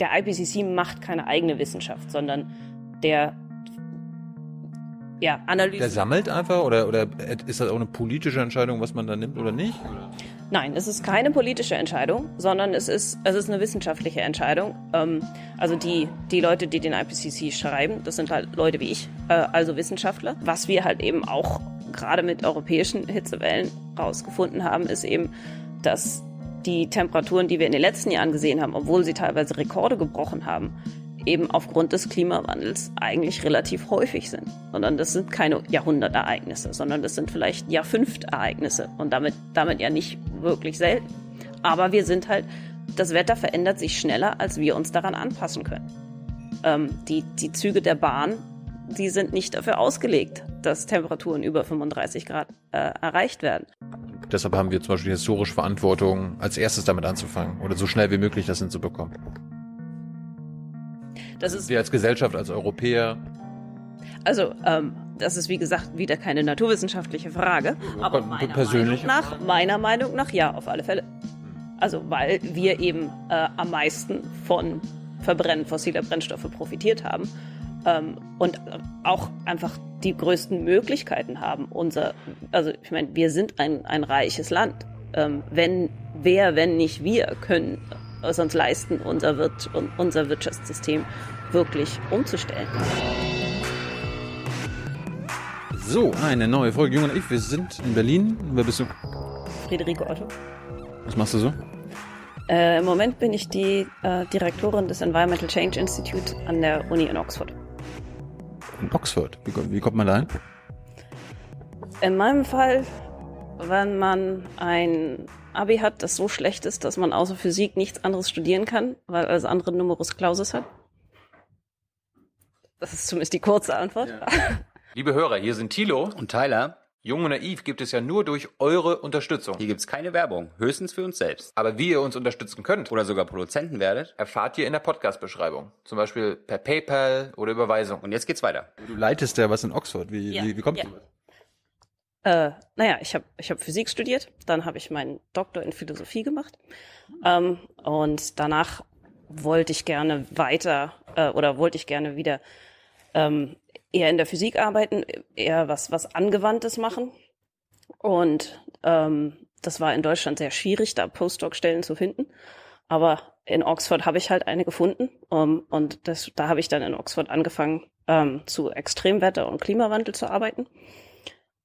der IPCC macht keine eigene Wissenschaft, sondern der ja, Analyse. Der sammelt einfach oder, oder ist das auch eine politische Entscheidung, was man da nimmt oder nicht? Nein, es ist keine politische Entscheidung, sondern es ist, es ist eine wissenschaftliche Entscheidung. Ähm, also die, die Leute, die den IPCC schreiben, das sind halt Leute wie ich, äh, also Wissenschaftler. Was wir halt eben auch gerade mit europäischen Hitzewellen rausgefunden haben, ist eben, dass die Temperaturen, die wir in den letzten Jahren gesehen haben, obwohl sie teilweise Rekorde gebrochen haben, eben aufgrund des Klimawandels eigentlich relativ häufig sind. Sondern das sind keine Jahrhundertereignisse, sondern das sind vielleicht Jahrfünftereignisse und damit, damit ja nicht wirklich selten. Aber wir sind halt, das Wetter verändert sich schneller, als wir uns daran anpassen können. Ähm, die, die Züge der Bahn, die sind nicht dafür ausgelegt, dass Temperaturen über 35 Grad äh, erreicht werden. Deshalb haben wir zum Beispiel historische Verantwortung, als erstes damit anzufangen oder so schnell wie möglich das hinzubekommen. Das ist wir als Gesellschaft, als Europäer. Also, ähm, das ist wie gesagt wieder keine naturwissenschaftliche Frage, aber meiner Meinung nach, meiner Meinung nach, ja, auf alle Fälle. Also, weil wir eben äh, am meisten von Verbrennen fossiler Brennstoffe profitiert haben ähm, und auch einfach die größten Möglichkeiten haben. Unser, also ich meine, wir sind ein, ein reiches Land. Ähm, wenn wer, wenn nicht wir, können es uns leisten, unser, Wirt, unser Wirtschaftssystem wirklich umzustellen. So, eine neue Folge Jung und ich. Wir sind in Berlin. Wer bist du? Friederike Otto. Was machst du so? Äh, Im Moment bin ich die äh, Direktorin des Environmental Change Institute an der Uni in Oxford. In Oxford? Wie, kommt man da hin? In meinem Fall, wenn man ein Abi hat, das so schlecht ist, dass man außer Physik nichts anderes studieren kann, weil alles andere Numerus Clausus hat. Das ist zumindest die kurze Antwort. Ja. Liebe Hörer, hier sind Thilo und Tyler. Jung und Naiv gibt es ja nur durch eure Unterstützung. Hier gibt es keine Werbung, höchstens für uns selbst. Aber wie ihr uns unterstützen könnt oder sogar Produzenten werdet, erfahrt ihr in der Podcast-Beschreibung. Zum Beispiel per PayPal oder Überweisung. Und jetzt geht's weiter. Du leitest ja was in Oxford. Wie, ja. wie, wie kommt ja. du? Äh, naja, ich habe ich hab Physik studiert, dann habe ich meinen Doktor in Philosophie gemacht ähm, und danach wollte ich gerne weiter äh, oder wollte ich gerne wieder ähm, eher in der Physik arbeiten, eher was was angewandtes machen. Und ähm, das war in Deutschland sehr schwierig, da Postdoc-Stellen zu finden, aber in Oxford habe ich halt eine gefunden um, und das, da habe ich dann in Oxford angefangen ähm, zu Extremwetter und Klimawandel zu arbeiten.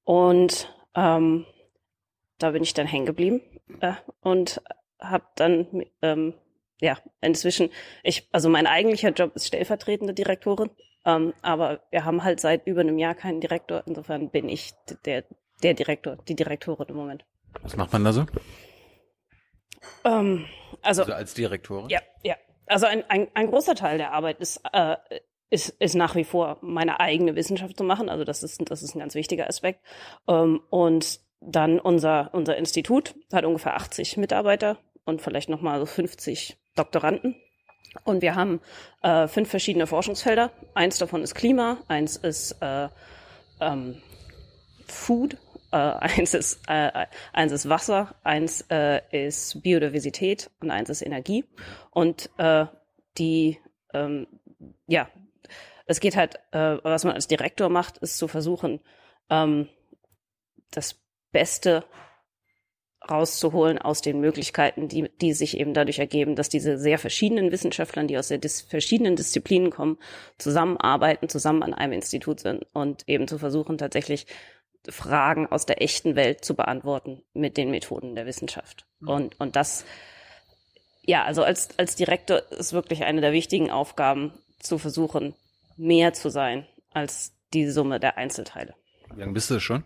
Und ähm, da bin ich dann hängen geblieben äh, und habe dann ähm, ja inzwischen ich also mein eigentlicher Job ist stellvertretende Direktorin, ähm, aber wir haben halt seit über einem Jahr keinen Direktor. Insofern bin ich der der Direktor, die Direktorin im Moment. Was macht man da so? Ähm, also, also als Direktorin? Ja, ja. Also ein, ein, ein großer Teil der Arbeit ist äh, ist, ist nach wie vor meine eigene Wissenschaft zu machen. Also das ist, das ist ein ganz wichtiger Aspekt. Ähm, und dann unser, unser Institut hat ungefähr 80 Mitarbeiter und vielleicht nochmal so 50 Doktoranden. Und wir haben äh, fünf verschiedene Forschungsfelder. Eins davon ist Klima, eins ist äh, ähm, Food, äh, eins, ist, äh, eins ist Wasser, eins äh, ist Biodiversität und eins ist Energie. Und äh, die ähm, ja, es geht halt, äh, was man als Direktor macht, ist zu versuchen, ähm, das Beste rauszuholen aus den Möglichkeiten, die, die sich eben dadurch ergeben, dass diese sehr verschiedenen Wissenschaftler, die aus sehr dis verschiedenen Disziplinen kommen, zusammenarbeiten, zusammen an einem Institut sind und eben zu versuchen, tatsächlich Fragen aus der echten Welt zu beantworten mit den Methoden der Wissenschaft. Mhm. Und, und das, ja, also als, als Direktor ist wirklich eine der wichtigen Aufgaben, zu versuchen, mehr zu sein als die Summe der Einzelteile. Wie lange bist du schon?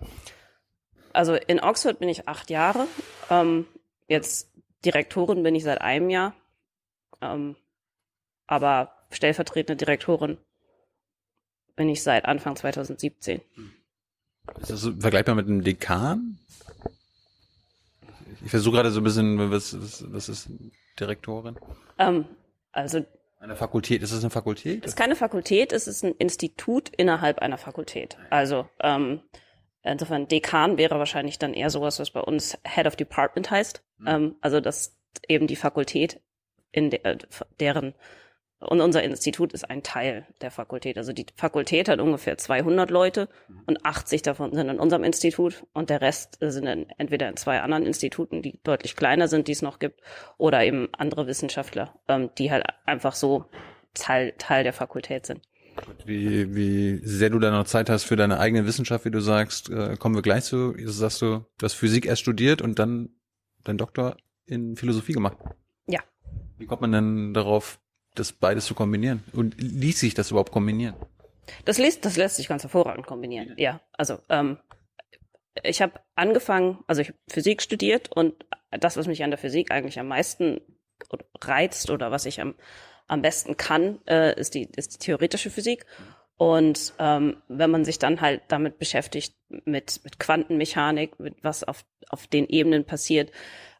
Also in Oxford bin ich acht Jahre. Ähm, jetzt Direktorin bin ich seit einem Jahr. Ähm, aber stellvertretende Direktorin bin ich seit Anfang 2017. Ist das so vergleichbar mit einem Dekan? Ich versuche gerade so ein bisschen, was, was, was ist Direktorin? Ähm, also eine Fakultät, ist es eine Fakultät? Es ist keine Fakultät, es ist ein Institut innerhalb einer Fakultät. Also ähm, insofern Dekan wäre wahrscheinlich dann eher sowas, was bei uns Head of Department heißt. Mhm. Ähm, also dass eben die Fakultät in de deren und unser Institut ist ein Teil der Fakultät. Also die Fakultät hat ungefähr 200 Leute und 80 davon sind in unserem Institut und der Rest sind in, entweder in zwei anderen Instituten, die deutlich kleiner sind, die es noch gibt, oder eben andere Wissenschaftler, ähm, die halt einfach so Teil, Teil der Fakultät sind. Wie, wie sehr du da noch Zeit hast für deine eigene Wissenschaft, wie du sagst, äh, kommen wir gleich zu. Sagst du, du hast Physik erst studiert und dann dein Doktor in Philosophie gemacht. Ja. Wie kommt man denn darauf, das beides zu kombinieren? Und ließ sich das überhaupt kombinieren? Das lässt, das lässt sich ganz hervorragend kombinieren. Ja, also ähm, ich habe angefangen, also ich habe Physik studiert und das, was mich an der Physik eigentlich am meisten reizt oder was ich am, am besten kann, äh, ist, die, ist die theoretische Physik. Und ähm, wenn man sich dann halt damit beschäftigt, mit, mit Quantenmechanik, mit was auf, auf den Ebenen passiert,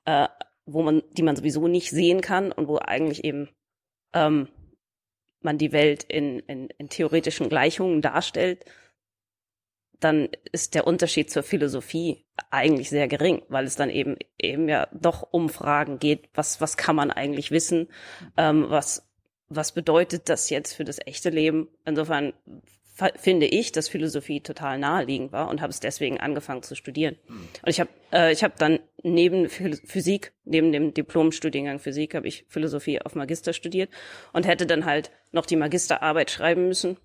äh, wo man, die man sowieso nicht sehen kann und wo eigentlich eben ähm, man die Welt in, in, in theoretischen Gleichungen darstellt, dann ist der Unterschied zur Philosophie eigentlich sehr gering, weil es dann eben eben ja doch um Fragen geht, was was kann man eigentlich wissen, ähm, was was bedeutet das jetzt für das echte Leben? Insofern finde ich, dass Philosophie total naheliegend war und habe es deswegen angefangen zu studieren. Mhm. Und ich habe äh, ich habe dann neben Physik, neben dem Diplomstudiengang Physik, habe ich Philosophie auf Magister studiert und hätte dann halt noch die Magisterarbeit schreiben müssen,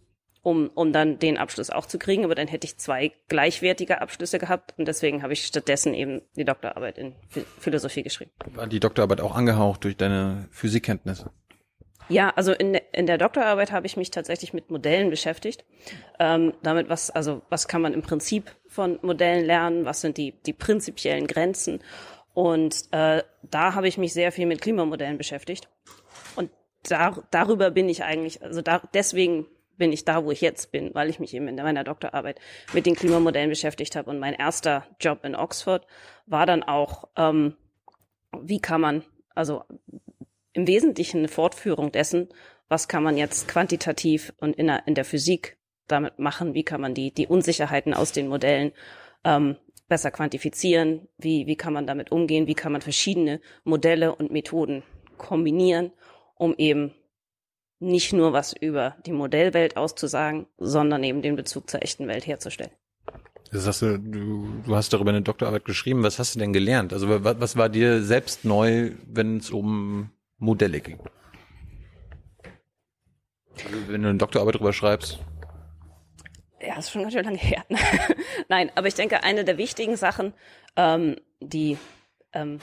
um um dann den Abschluss auch zu kriegen. Aber dann hätte ich zwei gleichwertige Abschlüsse gehabt und deswegen habe ich stattdessen eben die Doktorarbeit in Philosophie geschrieben. War die Doktorarbeit auch angehaucht durch deine Physikkenntnisse? Ja, also in, in der Doktorarbeit habe ich mich tatsächlich mit Modellen beschäftigt. Ähm, damit, was, also was kann man im Prinzip von Modellen lernen, was sind die, die prinzipiellen Grenzen. Und äh, da habe ich mich sehr viel mit Klimamodellen beschäftigt. Und da, darüber bin ich eigentlich, also da, deswegen bin ich da, wo ich jetzt bin, weil ich mich eben in meiner Doktorarbeit mit den Klimamodellen beschäftigt habe. Und mein erster Job in Oxford war dann auch, ähm, wie kann man, also im Wesentlichen eine Fortführung dessen, was kann man jetzt quantitativ und in der, in der Physik damit machen, wie kann man die, die Unsicherheiten aus den Modellen ähm, besser quantifizieren, wie, wie kann man damit umgehen, wie kann man verschiedene Modelle und Methoden kombinieren, um eben nicht nur was über die Modellwelt auszusagen, sondern eben den Bezug zur echten Welt herzustellen. Das hast du, du, du hast darüber eine Doktorarbeit geschrieben. Was hast du denn gelernt? Also was, was war dir selbst neu, wenn es um Modelle ging. Wenn du eine Doktorarbeit drüber schreibst. Ja, ist schon ganz schön lange her. Nein, aber ich denke, eine der wichtigen Sachen, ähm, die ähm,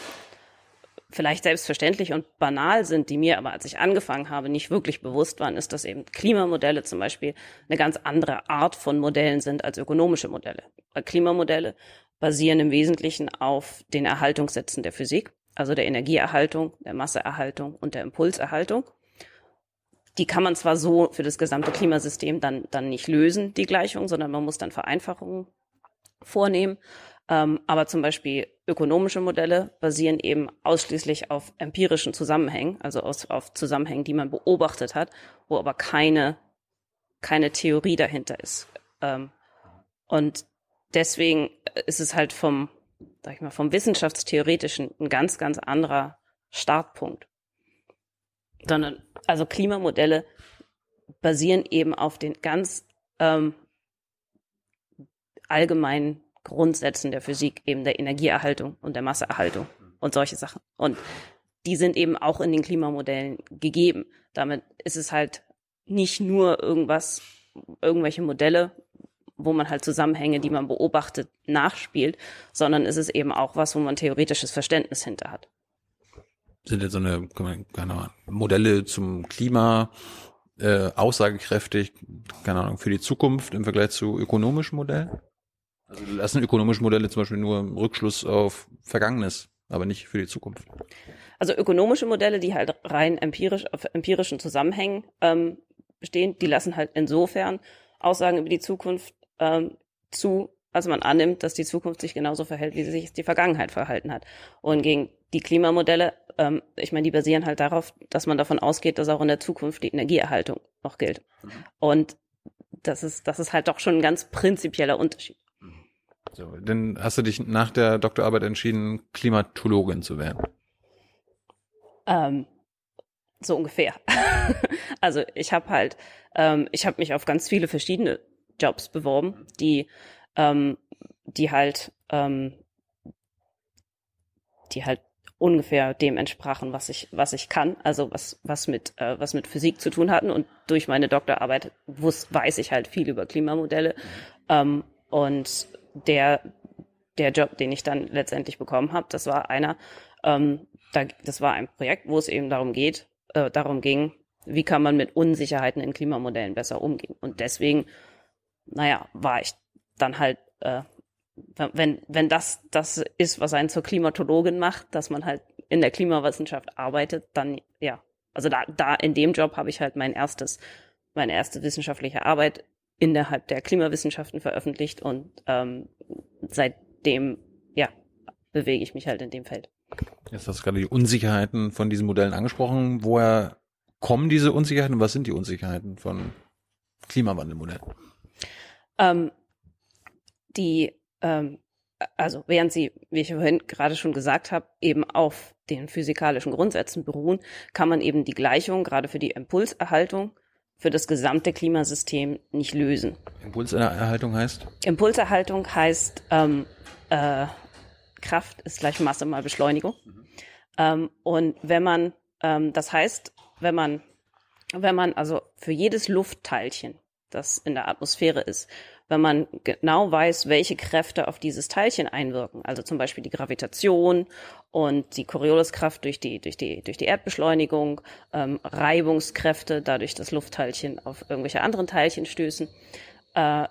vielleicht selbstverständlich und banal sind, die mir aber, als ich angefangen habe, nicht wirklich bewusst waren, ist, dass eben Klimamodelle zum Beispiel eine ganz andere Art von Modellen sind als ökonomische Modelle. Weil Klimamodelle basieren im Wesentlichen auf den Erhaltungssätzen der Physik also der Energieerhaltung, der Masseerhaltung und der Impulserhaltung. Die kann man zwar so für das gesamte Klimasystem dann, dann nicht lösen, die Gleichung, sondern man muss dann Vereinfachungen vornehmen. Ähm, aber zum Beispiel ökonomische Modelle basieren eben ausschließlich auf empirischen Zusammenhängen, also aus, auf Zusammenhängen, die man beobachtet hat, wo aber keine, keine Theorie dahinter ist. Ähm, und deswegen ist es halt vom, sag ich mal, vom wissenschaftstheoretischen ein ganz, ganz anderer Startpunkt. Sondern, also Klimamodelle basieren eben auf den ganz ähm, allgemeinen Grundsätzen der Physik, eben der Energieerhaltung und der Masseerhaltung und solche Sachen. Und die sind eben auch in den Klimamodellen gegeben. Damit ist es halt nicht nur irgendwas, irgendwelche Modelle, wo man halt Zusammenhänge, die man beobachtet, nachspielt, sondern es ist eben auch was, wo man theoretisches Verständnis hinter hat. Sind jetzt so eine, keine Ahnung, Modelle zum Klima äh, aussagekräftig, keine Ahnung, für die Zukunft im Vergleich zu ökonomischen Modellen? Also lassen ökonomische Modelle zum Beispiel nur Rückschluss auf Vergangenes, aber nicht für die Zukunft. Also ökonomische Modelle, die halt rein empirisch auf empirischen Zusammenhängen ähm, bestehen, die lassen halt insofern Aussagen über die Zukunft ähm, zu, also man annimmt, dass die Zukunft sich genauso verhält, wie sie sich die Vergangenheit verhalten hat. Und gegen die Klimamodelle, ähm, ich meine, die basieren halt darauf, dass man davon ausgeht, dass auch in der Zukunft die Energieerhaltung noch gilt. Und das ist, das ist halt doch schon ein ganz prinzipieller Unterschied. So, dann hast du dich nach der Doktorarbeit entschieden, Klimatologin zu werden. Ähm, so ungefähr. also ich habe halt, ähm, ich habe mich auf ganz viele verschiedene Jobs beworben, die, ähm, die halt, ähm, die halt ungefähr dem entsprachen, was ich, was ich kann, also was, was mit, äh, was mit Physik zu tun hatten. Und durch meine Doktorarbeit wus, weiß ich halt viel über Klimamodelle. Ähm, und der, der Job, den ich dann letztendlich bekommen habe, das war einer, ähm, da, das war ein Projekt, wo es eben darum geht, äh, darum ging, wie kann man mit Unsicherheiten in Klimamodellen besser umgehen. Und deswegen, naja, war ich dann halt äh, wenn, wenn das das ist, was einen zur Klimatologin macht, dass man halt in der Klimawissenschaft arbeitet, dann ja. Also da, da in dem Job habe ich halt mein erstes, meine erste wissenschaftliche Arbeit innerhalb der Klimawissenschaften veröffentlicht und ähm, seitdem, ja, bewege ich mich halt in dem Feld. Jetzt hast du gerade die Unsicherheiten von diesen Modellen angesprochen. Woher kommen diese Unsicherheiten was sind die Unsicherheiten von Klimawandelmodellen? Ähm, die ähm, also während sie, wie ich vorhin gerade schon gesagt habe, eben auf den physikalischen Grundsätzen beruhen, kann man eben die Gleichung gerade für die Impulserhaltung für das gesamte Klimasystem nicht lösen. Impulserhaltung heißt? Impulserhaltung heißt ähm, äh, Kraft ist gleich Masse mal Beschleunigung. Mhm. Ähm, und wenn man, ähm, das heißt, wenn man, wenn man also für jedes Luftteilchen, das in der Atmosphäre ist, wenn man genau weiß, welche Kräfte auf dieses Teilchen einwirken. Also zum Beispiel die Gravitation und die Corioliskraft durch die, durch die, durch die Erdbeschleunigung, ähm, Reibungskräfte, dadurch dass Luftteilchen auf irgendwelche anderen Teilchen stößen. Äh,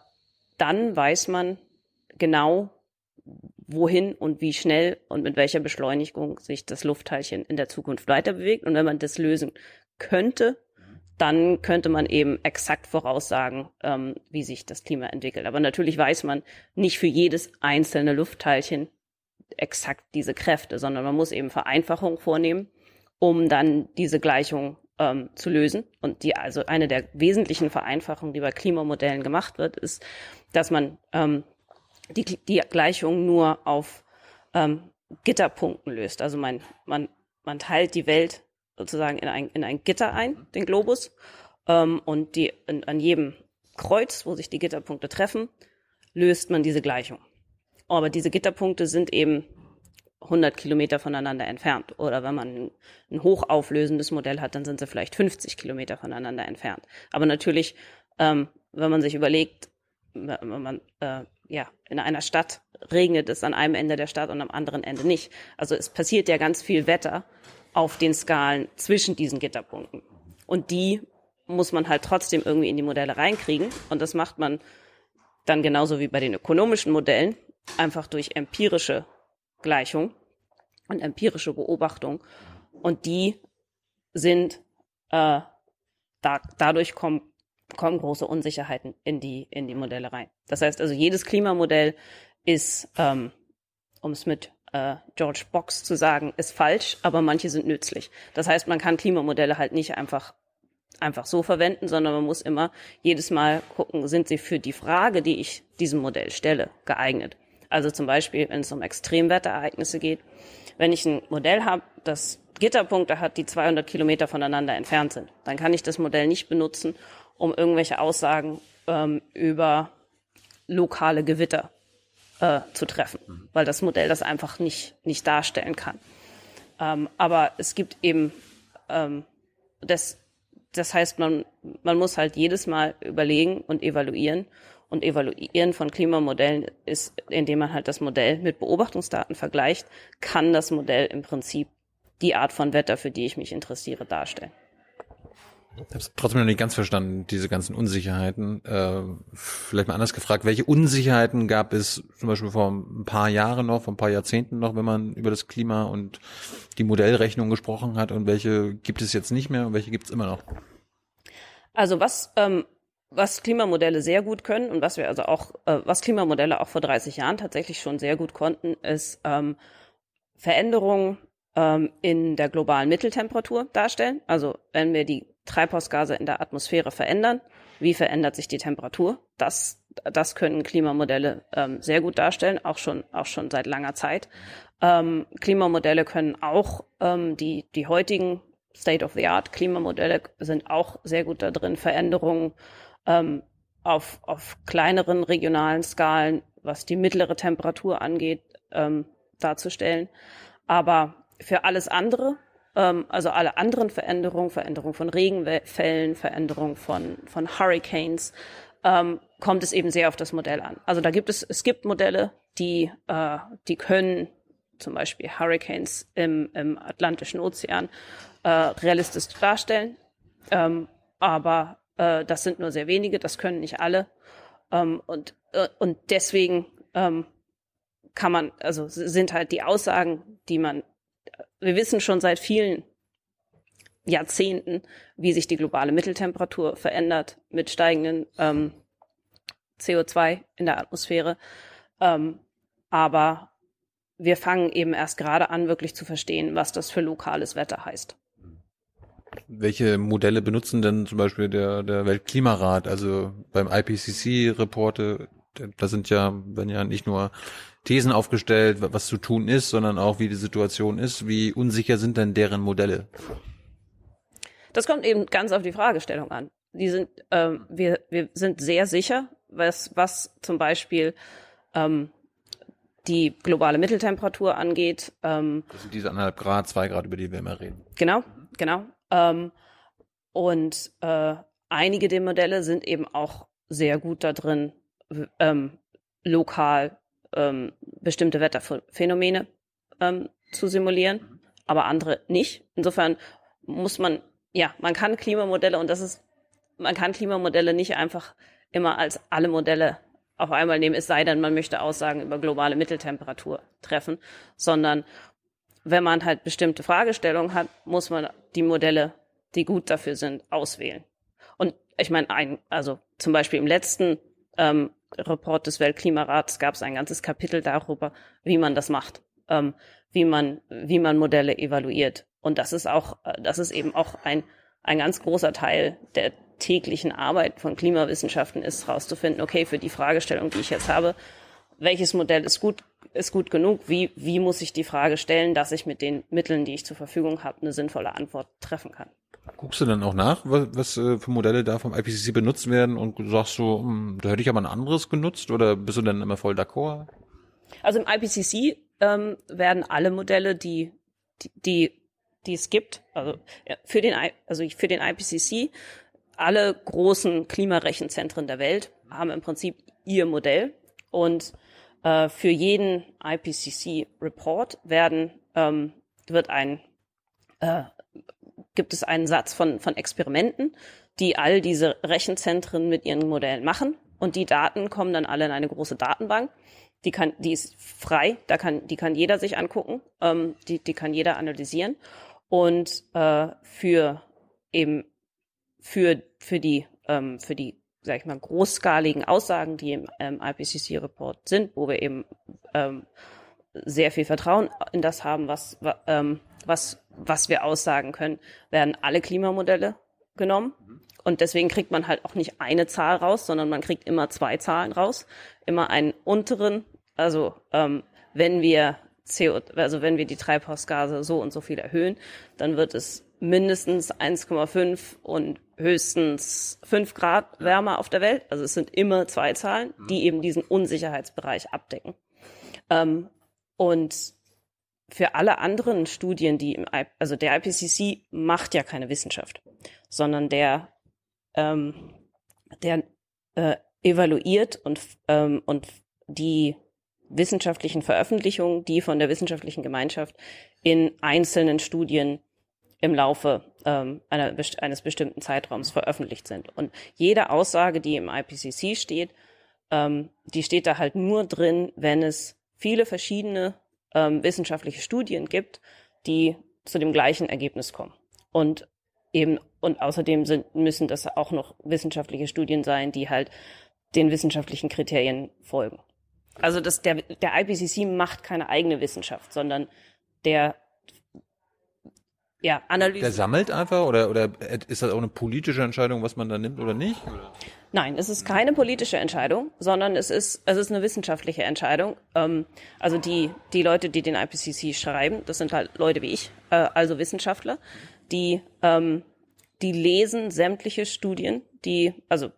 dann weiß man genau, wohin und wie schnell und mit welcher Beschleunigung sich das Luftteilchen in der Zukunft weiter bewegt. Und wenn man das lösen könnte, dann könnte man eben exakt voraussagen, ähm, wie sich das Klima entwickelt. Aber natürlich weiß man nicht für jedes einzelne Luftteilchen exakt diese Kräfte, sondern man muss eben Vereinfachungen vornehmen, um dann diese Gleichung ähm, zu lösen. Und die, also eine der wesentlichen Vereinfachungen, die bei Klimamodellen gemacht wird, ist, dass man ähm, die, die Gleichung nur auf ähm, Gitterpunkten löst. Also man, man, man teilt die Welt sozusagen in ein, in ein Gitter ein, den Globus. Ähm, und die, in, an jedem Kreuz, wo sich die Gitterpunkte treffen, löst man diese Gleichung. Aber diese Gitterpunkte sind eben 100 Kilometer voneinander entfernt. Oder wenn man ein hochauflösendes Modell hat, dann sind sie vielleicht 50 Kilometer voneinander entfernt. Aber natürlich, ähm, wenn man sich überlegt, wenn man äh, ja in einer Stadt regnet es an einem Ende der Stadt und am anderen Ende nicht. Also es passiert ja ganz viel Wetter auf den Skalen zwischen diesen Gitterpunkten. Und die muss man halt trotzdem irgendwie in die Modelle reinkriegen. Und das macht man dann genauso wie bei den ökonomischen Modellen, einfach durch empirische Gleichung und empirische Beobachtung. Und die sind, äh, da, dadurch kommen, kommen große Unsicherheiten in die, in die Modelle rein. Das heißt also, jedes Klimamodell ist, ähm, um es mit äh, George Box zu sagen, ist falsch, aber manche sind nützlich. Das heißt, man kann Klimamodelle halt nicht einfach einfach so verwenden, sondern man muss immer jedes Mal gucken, sind sie für die Frage, die ich diesem Modell stelle, geeignet. Also zum Beispiel, wenn es um Extremwetterereignisse geht, wenn ich ein Modell habe, das Gitterpunkte hat, die 200 Kilometer voneinander entfernt sind, dann kann ich das Modell nicht benutzen, um irgendwelche Aussagen ähm, über lokale Gewitter äh, zu treffen, mhm. weil das Modell das einfach nicht, nicht darstellen kann. Ähm, aber es gibt eben, ähm, das, das heißt, man, man muss halt jedes Mal überlegen und evaluieren. Und evaluieren von Klimamodellen ist, indem man halt das Modell mit Beobachtungsdaten vergleicht, kann das Modell im Prinzip die Art von Wetter, für die ich mich interessiere, darstellen. Ich habe es trotzdem noch nicht ganz verstanden, diese ganzen Unsicherheiten. Äh, vielleicht mal anders gefragt, welche Unsicherheiten gab es zum Beispiel vor ein paar Jahren noch, vor ein paar Jahrzehnten noch, wenn man über das Klima und die Modellrechnung gesprochen hat und welche gibt es jetzt nicht mehr und welche gibt es immer noch? Also was, ähm, was Klimamodelle sehr gut können und was wir also auch, äh, was Klimamodelle auch vor 30 Jahren tatsächlich schon sehr gut konnten, ist ähm, Veränderungen ähm, in der globalen Mitteltemperatur darstellen. Also wenn wir die Treibhausgase in der Atmosphäre verändern. Wie verändert sich die Temperatur? Das, das können Klimamodelle ähm, sehr gut darstellen, auch schon, auch schon seit langer Zeit. Ähm, Klimamodelle können auch ähm, die, die heutigen State-of-the-Art. Klimamodelle sind auch sehr gut da drin, Veränderungen ähm, auf, auf kleineren regionalen Skalen, was die mittlere Temperatur angeht, ähm, darzustellen. Aber für alles andere, also alle anderen Veränderungen, Veränderung von Regenfällen, Veränderung von, von Hurricanes, ähm, kommt es eben sehr auf das Modell an. Also da gibt es, es gibt Modelle, die, äh, die können zum Beispiel Hurricanes im, im Atlantischen Ozean äh, realistisch darstellen. Ähm, aber äh, das sind nur sehr wenige, das können nicht alle. Ähm, und, äh, und deswegen ähm, kann man, also sind halt die Aussagen, die man, wir wissen schon seit vielen Jahrzehnten, wie sich die globale Mitteltemperatur verändert mit steigenden ähm, CO2 in der Atmosphäre. Ähm, aber wir fangen eben erst gerade an, wirklich zu verstehen, was das für lokales Wetter heißt. Welche Modelle benutzen denn zum Beispiel der, der Weltklimarat? Also beim IPCC-Reporte, da sind ja, wenn ja nicht nur Thesen aufgestellt, was zu tun ist, sondern auch wie die Situation ist. Wie unsicher sind denn deren Modelle? Das kommt eben ganz auf die Fragestellung an. Die sind, ähm, wir, wir sind sehr sicher, was, was zum Beispiel ähm, die globale Mitteltemperatur angeht. Ähm, das sind diese anderthalb Grad, zwei Grad, über die wir immer reden. Genau, genau. Ähm, und äh, einige der Modelle sind eben auch sehr gut da drin, ähm, lokal ähm, bestimmte Wetterphänomene ähm, zu simulieren, aber andere nicht. Insofern muss man, ja, man kann Klimamodelle und das ist, man kann Klimamodelle nicht einfach immer als alle Modelle auf einmal nehmen, es sei denn, man möchte Aussagen über globale Mitteltemperatur treffen, sondern wenn man halt bestimmte Fragestellungen hat, muss man die Modelle, die gut dafür sind, auswählen. Und ich meine, ein, also zum Beispiel im letzten ähm, Report des Weltklimarats gab es ein ganzes Kapitel darüber, wie man das macht, ähm, wie man, wie man Modelle evaluiert. Und das ist auch, äh, das ist eben auch ein, ein ganz großer Teil der täglichen Arbeit von Klimawissenschaften ist, herauszufinden, okay, für die Fragestellung, die ich jetzt habe, welches Modell ist gut, ist gut genug? Wie, wie muss ich die Frage stellen, dass ich mit den Mitteln, die ich zur Verfügung habe, eine sinnvolle Antwort treffen kann? Guckst du dann auch nach, was, was äh, für Modelle da vom IPCC benutzt werden und sagst so, hm, da hätte ich aber ein anderes genutzt oder bist du dann immer voll d'accord? Also im IPCC ähm, werden alle Modelle, die, die, die, die es gibt, also für den, also für den IPCC alle großen Klimarechenzentren der Welt haben im Prinzip ihr Modell und äh, für jeden IPCC-Report werden ähm, wird ein äh, gibt es einen Satz von von Experimenten, die all diese Rechenzentren mit ihren Modellen machen. Und die Daten kommen dann alle in eine große Datenbank. Die kann, die ist frei, da kann, die kann jeder sich angucken, ähm, die, die kann jeder analysieren. Und äh, für eben für, für die, ähm, für die, sag ich mal, großskaligen Aussagen, die im ähm, IPCC-Report sind, wo wir eben ähm, sehr viel Vertrauen in das haben, was, ähm, was, was wir aussagen können, werden alle Klimamodelle genommen. Und deswegen kriegt man halt auch nicht eine Zahl raus, sondern man kriegt immer zwei Zahlen raus. Immer einen unteren, also ähm, wenn wir CO, also wenn wir die Treibhausgase so und so viel erhöhen, dann wird es mindestens 1,5 und höchstens 5 Grad wärmer auf der Welt. Also es sind immer zwei Zahlen, die eben diesen Unsicherheitsbereich abdecken. Ähm, und für alle anderen Studien, die im, I also der IPCC macht ja keine Wissenschaft, sondern der, ähm, der äh, evaluiert und, ähm, und die wissenschaftlichen Veröffentlichungen, die von der wissenschaftlichen Gemeinschaft in einzelnen Studien im Laufe ähm, einer, eines bestimmten Zeitraums veröffentlicht sind. Und jede Aussage, die im IPCC steht, ähm, die steht da halt nur drin, wenn es viele verschiedene ähm, wissenschaftliche Studien gibt, die zu dem gleichen Ergebnis kommen. Und eben, und außerdem sind, müssen das auch noch wissenschaftliche Studien sein, die halt den wissenschaftlichen Kriterien folgen. Also das, der, der IPCC macht keine eigene Wissenschaft, sondern der ja, Analyse. Der sammelt einfach oder, oder ist das auch eine politische Entscheidung, was man da nimmt oder nicht? Oder? Nein, es ist keine politische Entscheidung, sondern es ist, es ist eine wissenschaftliche Entscheidung. Ähm, also die, die Leute, die den IPCC schreiben, das sind halt Leute wie ich, äh, also Wissenschaftler, die, ähm, die lesen sämtliche Studien, die, also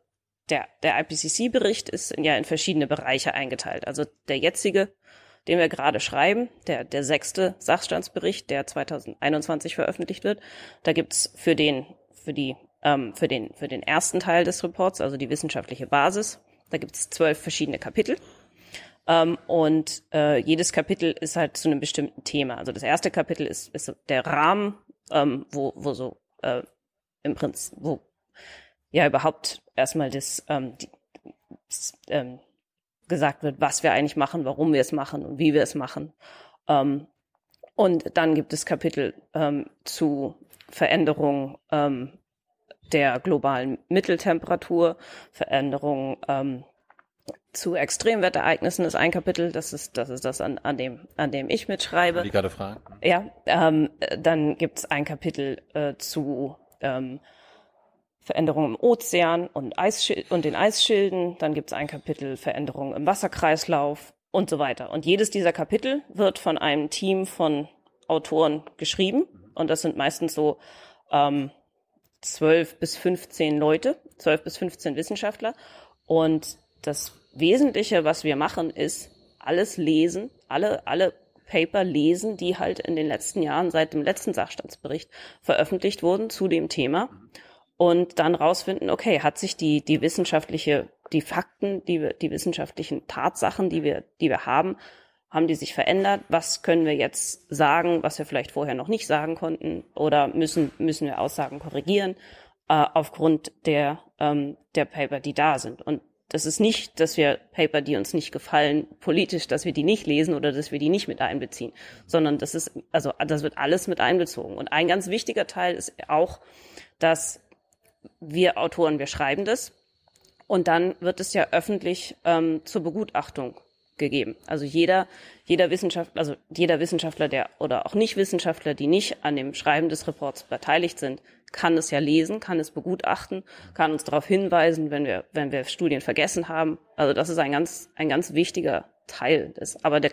der, der IPCC-Bericht ist ja in verschiedene Bereiche eingeteilt. Also der jetzige, den wir gerade schreiben, der, der sechste Sachstandsbericht, der 2021 veröffentlicht wird, da gibt's für den, für die, ähm, für den, für den ersten Teil des Reports, also die wissenschaftliche Basis, da gibt's zwölf verschiedene Kapitel. Ähm, und äh, jedes Kapitel ist halt zu einem bestimmten Thema. Also das erste Kapitel ist, ist der Rahmen, ähm, wo, wo so äh, im Prinzip, wo ja überhaupt erstmal das, ähm, die, das ähm, gesagt wird, was wir eigentlich machen, warum wir es machen und wie wir es machen. Ähm, und dann gibt es Kapitel ähm, zu Veränderungen ähm, der globalen Mitteltemperatur, Veränderungen ähm, zu Extremwetterereignissen ist ein Kapitel, das ist das, ist das an, an, dem, an dem ich mitschreibe. Die gerade fragen. Ja, ähm, dann gibt es ein Kapitel äh, zu ähm, Veränderungen im Ozean und, Eisschild und den Eisschilden. Dann gibt es ein Kapitel Veränderungen im Wasserkreislauf und so weiter. Und jedes dieser Kapitel wird von einem Team von Autoren geschrieben. Und das sind meistens so ähm, 12 bis 15 Leute, 12 bis 15 Wissenschaftler. Und das Wesentliche, was wir machen, ist alles lesen, alle, alle Paper lesen, die halt in den letzten Jahren seit dem letzten Sachstandsbericht veröffentlicht wurden zu dem Thema und dann rausfinden, okay, hat sich die, die wissenschaftliche, die Fakten, die die wissenschaftlichen Tatsachen, die wir, die wir haben, haben die sich verändert? Was können wir jetzt sagen, was wir vielleicht vorher noch nicht sagen konnten? Oder müssen, müssen wir Aussagen korrigieren äh, aufgrund der, ähm, der Paper, die da sind? Und das ist nicht, dass wir Paper, die uns nicht gefallen, politisch, dass wir die nicht lesen oder dass wir die nicht mit einbeziehen, sondern das ist, also das wird alles mit einbezogen. Und ein ganz wichtiger Teil ist auch, dass wir Autoren, wir schreiben das und dann wird es ja öffentlich ähm, zur Begutachtung gegeben. Also jeder, jeder Wissenschaftler, also jeder Wissenschaftler, der oder auch Nicht-Wissenschaftler, die nicht an dem Schreiben des Reports beteiligt sind, kann es ja lesen, kann es begutachten, kann uns darauf hinweisen, wenn wir, wenn wir Studien vergessen haben. Also das ist ein ganz, ein ganz wichtiger Teil des. Aber der,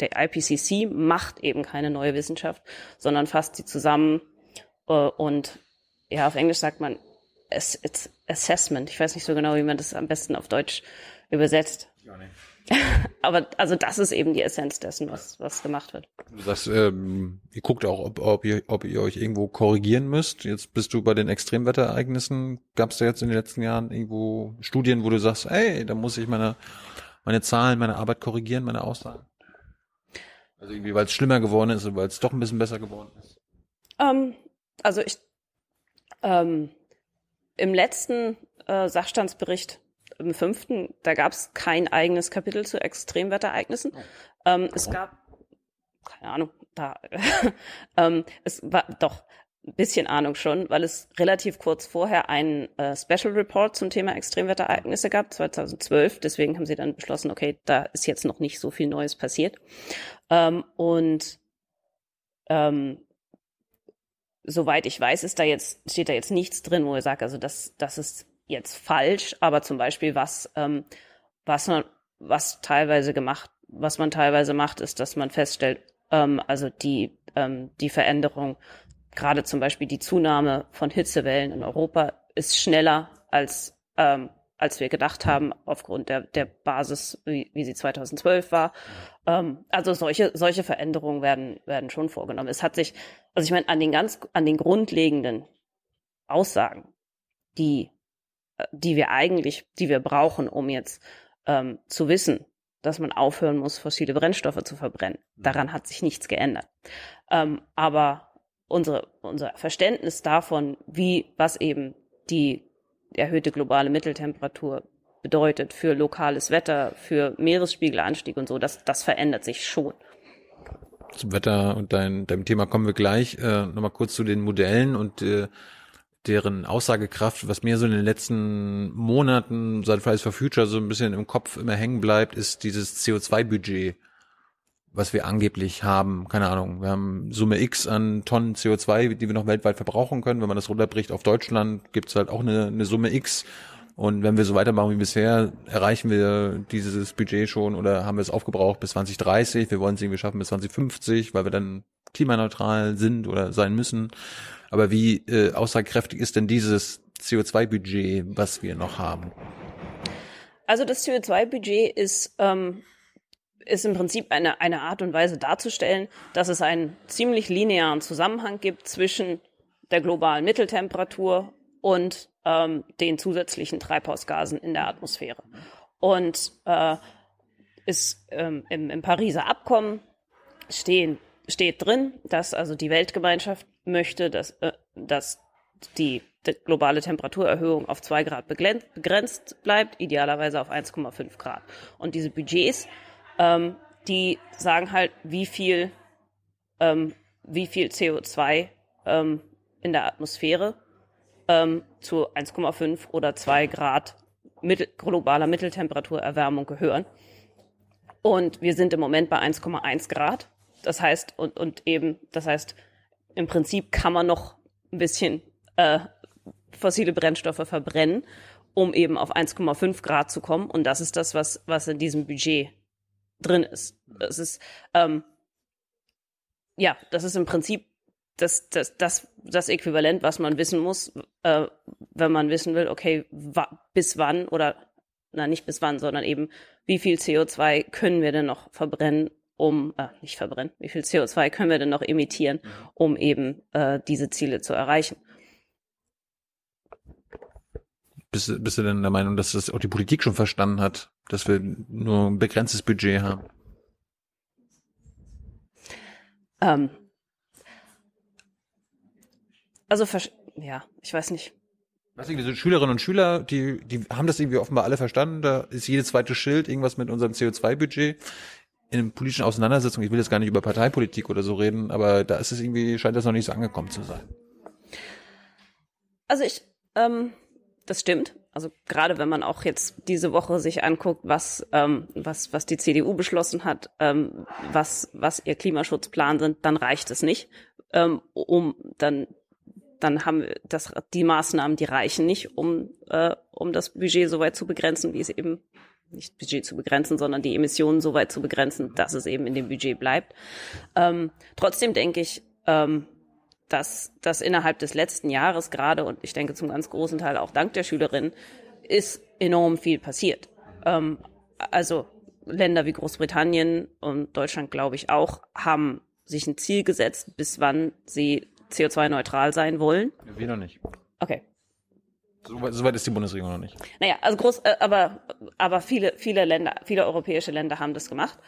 der IPCC macht eben keine neue Wissenschaft, sondern fasst sie zusammen äh, und ja, auf Englisch sagt man Assessment. Ich weiß nicht so genau, wie man das am besten auf Deutsch übersetzt. Ja, nee. Aber also das ist eben die Essenz dessen, was, was gemacht wird. Du sagst, ähm, ihr guckt auch, ob, ob, ihr, ob ihr euch irgendwo korrigieren müsst. Jetzt bist du bei den Extremwetterereignissen. Gab es da jetzt in den letzten Jahren irgendwo Studien, wo du sagst, ey, da muss ich meine, meine Zahlen, meine Arbeit korrigieren, meine Aussagen? Also irgendwie, weil es schlimmer geworden ist oder weil es doch ein bisschen besser geworden ist? Ähm, also ich, ähm, im letzten äh, Sachstandsbericht, im fünften, da gab es kein eigenes Kapitel zu Extremwetterereignissen. Oh. Ähm, es gab, keine Ahnung, da, ähm, es war doch ein bisschen Ahnung schon, weil es relativ kurz vorher einen äh, Special Report zum Thema Extremwetterereignisse gab, 2012. Deswegen haben sie dann beschlossen, okay, da ist jetzt noch nicht so viel Neues passiert. Ähm, und ähm, soweit ich weiß, ist da jetzt, steht da jetzt nichts drin, wo ich sage, also das, das ist jetzt falsch, aber zum Beispiel was, ähm, was man, was teilweise gemacht, was man teilweise macht, ist, dass man feststellt, ähm, also die, ähm, die Veränderung, gerade zum Beispiel die Zunahme von Hitzewellen in Europa ist schneller als ähm, als wir gedacht haben, aufgrund der, der Basis, wie, wie sie 2012 war. Ähm, also solche, solche Veränderungen werden, werden schon vorgenommen. Es hat sich, also ich meine, an den ganz, an den grundlegenden Aussagen, die, die wir eigentlich, die wir brauchen, um jetzt ähm, zu wissen, dass man aufhören muss, fossile Brennstoffe zu verbrennen. Mhm. Daran hat sich nichts geändert. Ähm, aber unsere, unser Verständnis davon, wie, was eben die erhöhte globale Mitteltemperatur bedeutet für lokales Wetter, für Meeresspiegelanstieg und so, das, das verändert sich schon. Zum Wetter und dein, deinem Thema kommen wir gleich. Äh, Nochmal kurz zu den Modellen und äh, deren Aussagekraft, was mir so in den letzten Monaten seit Fridays for Future so ein bisschen im Kopf immer hängen bleibt, ist dieses CO2-Budget, was wir angeblich haben. Keine Ahnung, wir haben Summe X an Tonnen CO2, die wir noch weltweit verbrauchen können. Wenn man das runterbricht auf Deutschland, gibt's halt auch eine, eine Summe X. Und wenn wir so weitermachen wie bisher, erreichen wir dieses Budget schon oder haben wir es aufgebraucht bis 2030. Wir wollen es irgendwie schaffen bis 2050, weil wir dann klimaneutral sind oder sein müssen. Aber wie äh, aussagekräftig ist denn dieses CO2-Budget, was wir noch haben? Also das CO2-Budget ist ähm, ist im Prinzip eine, eine Art und Weise darzustellen, dass es einen ziemlich linearen Zusammenhang gibt zwischen der globalen Mitteltemperatur und ähm, den zusätzlichen Treibhausgasen in der Atmosphäre. Und äh, ist ähm, im, im Pariser Abkommen stehen, steht drin, dass also die Weltgemeinschaft möchte, dass, äh, dass die, die globale Temperaturerhöhung auf zwei Grad begrenzt bleibt, idealerweise auf 1,5 Grad. Und diese Budgets ähm, die sagen halt, wie viel, ähm, wie viel CO2 ähm, in der Atmosphäre ähm, zu 1,5 oder 2 Grad mittel, globaler Mitteltemperaturerwärmung gehören. Und wir sind im Moment bei 1,1 Grad. Das heißt, und, und eben, das heißt, im Prinzip kann man noch ein bisschen äh, fossile Brennstoffe verbrennen, um eben auf 1,5 Grad zu kommen. Und das ist das, was, was in diesem Budget drin ist. Es ist, ähm, ja, das ist im Prinzip das, das, das, das Äquivalent, was man wissen muss, äh, wenn man wissen will, okay, wa bis wann oder, na nicht bis wann, sondern eben, wie viel CO2 können wir denn noch verbrennen, um, äh, nicht verbrennen, wie viel CO2 können wir denn noch emittieren, um eben äh, diese Ziele zu erreichen. Bist, bist du denn der Meinung, dass das auch die Politik schon verstanden hat, dass wir nur ein begrenztes Budget haben? Ähm, also, ja, ich weiß nicht. Was irgendwie so Schülerinnen und Schüler, die, die haben das irgendwie offenbar alle verstanden. Da ist jedes zweite Schild irgendwas mit unserem CO2-Budget. In politischen Auseinandersetzung, ich will jetzt gar nicht über Parteipolitik oder so reden, aber da ist es irgendwie, scheint das noch nicht so angekommen zu sein. Also ich, ähm, das stimmt. Also gerade wenn man auch jetzt diese Woche sich anguckt, was was was die CDU beschlossen hat, was was ihr Klimaschutzplan sind, dann reicht es nicht, um dann dann haben wir das die Maßnahmen, die reichen nicht, um äh, um das Budget so weit zu begrenzen, wie es eben nicht Budget zu begrenzen, sondern die Emissionen so weit zu begrenzen, dass es eben in dem Budget bleibt. Ähm, trotzdem denke ich, ähm, dass, dass innerhalb des letzten Jahres gerade, und ich denke zum ganz großen Teil auch dank der Schülerinnen, ist enorm viel passiert. Ähm, also Länder wie Großbritannien und Deutschland, glaube ich, auch, haben sich ein Ziel gesetzt, bis wann sie CO2-neutral sein wollen. Wir noch nicht. Okay. Soweit so weit ist die Bundesregierung noch nicht. Naja, also groß, äh, aber, aber viele, viele Länder, viele europäische Länder haben das gemacht.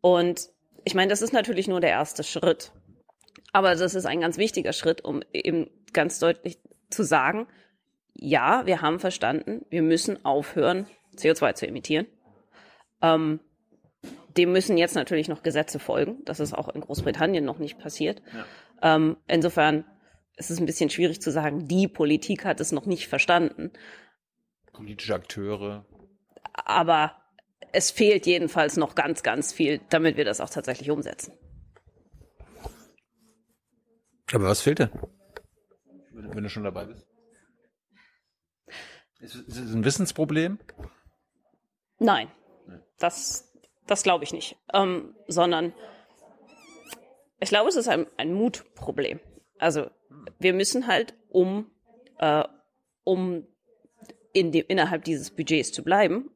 Und ich meine, das ist natürlich nur der erste Schritt. Aber das ist ein ganz wichtiger Schritt, um eben ganz deutlich zu sagen, ja, wir haben verstanden, wir müssen aufhören, CO2 zu emittieren. Ähm, dem müssen jetzt natürlich noch Gesetze folgen. Das ist auch in Großbritannien noch nicht passiert. Ja. Ähm, insofern ist es ein bisschen schwierig zu sagen, die Politik hat es noch nicht verstanden. Politische Akteure. Aber es fehlt jedenfalls noch ganz, ganz viel, damit wir das auch tatsächlich umsetzen. Aber was fehlt denn? Wenn du schon dabei bist. Ist, ist es ein Wissensproblem? Nein, das, das glaube ich nicht. Ähm, sondern ich glaube, es ist ein, ein Mutproblem. Also wir müssen halt, um, äh, um in dem, innerhalb dieses Budgets zu bleiben,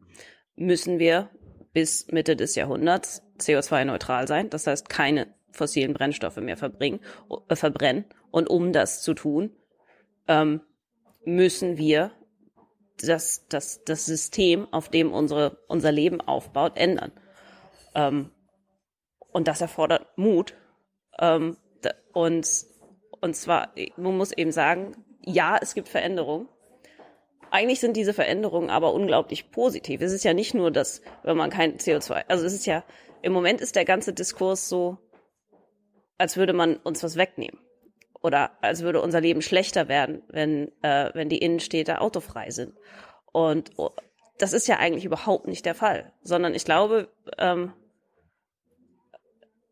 müssen wir bis Mitte des Jahrhunderts CO2-neutral sein. Das heißt, keine fossilen Brennstoffe mehr verbringen, äh, verbrennen. Und um das zu tun, ähm, müssen wir das, das, das System, auf dem unsere, unser Leben aufbaut, ändern. Ähm, und das erfordert Mut. Ähm, und, und zwar, man muss eben sagen, ja, es gibt Veränderungen. Eigentlich sind diese Veränderungen aber unglaublich positiv. Es ist ja nicht nur das, wenn man kein CO2, also es ist ja, im Moment ist der ganze Diskurs so, als würde man uns was wegnehmen. Oder als würde unser Leben schlechter werden, wenn, äh, wenn die Innenstädte autofrei sind. Und oh, das ist ja eigentlich überhaupt nicht der Fall, sondern ich glaube, ähm,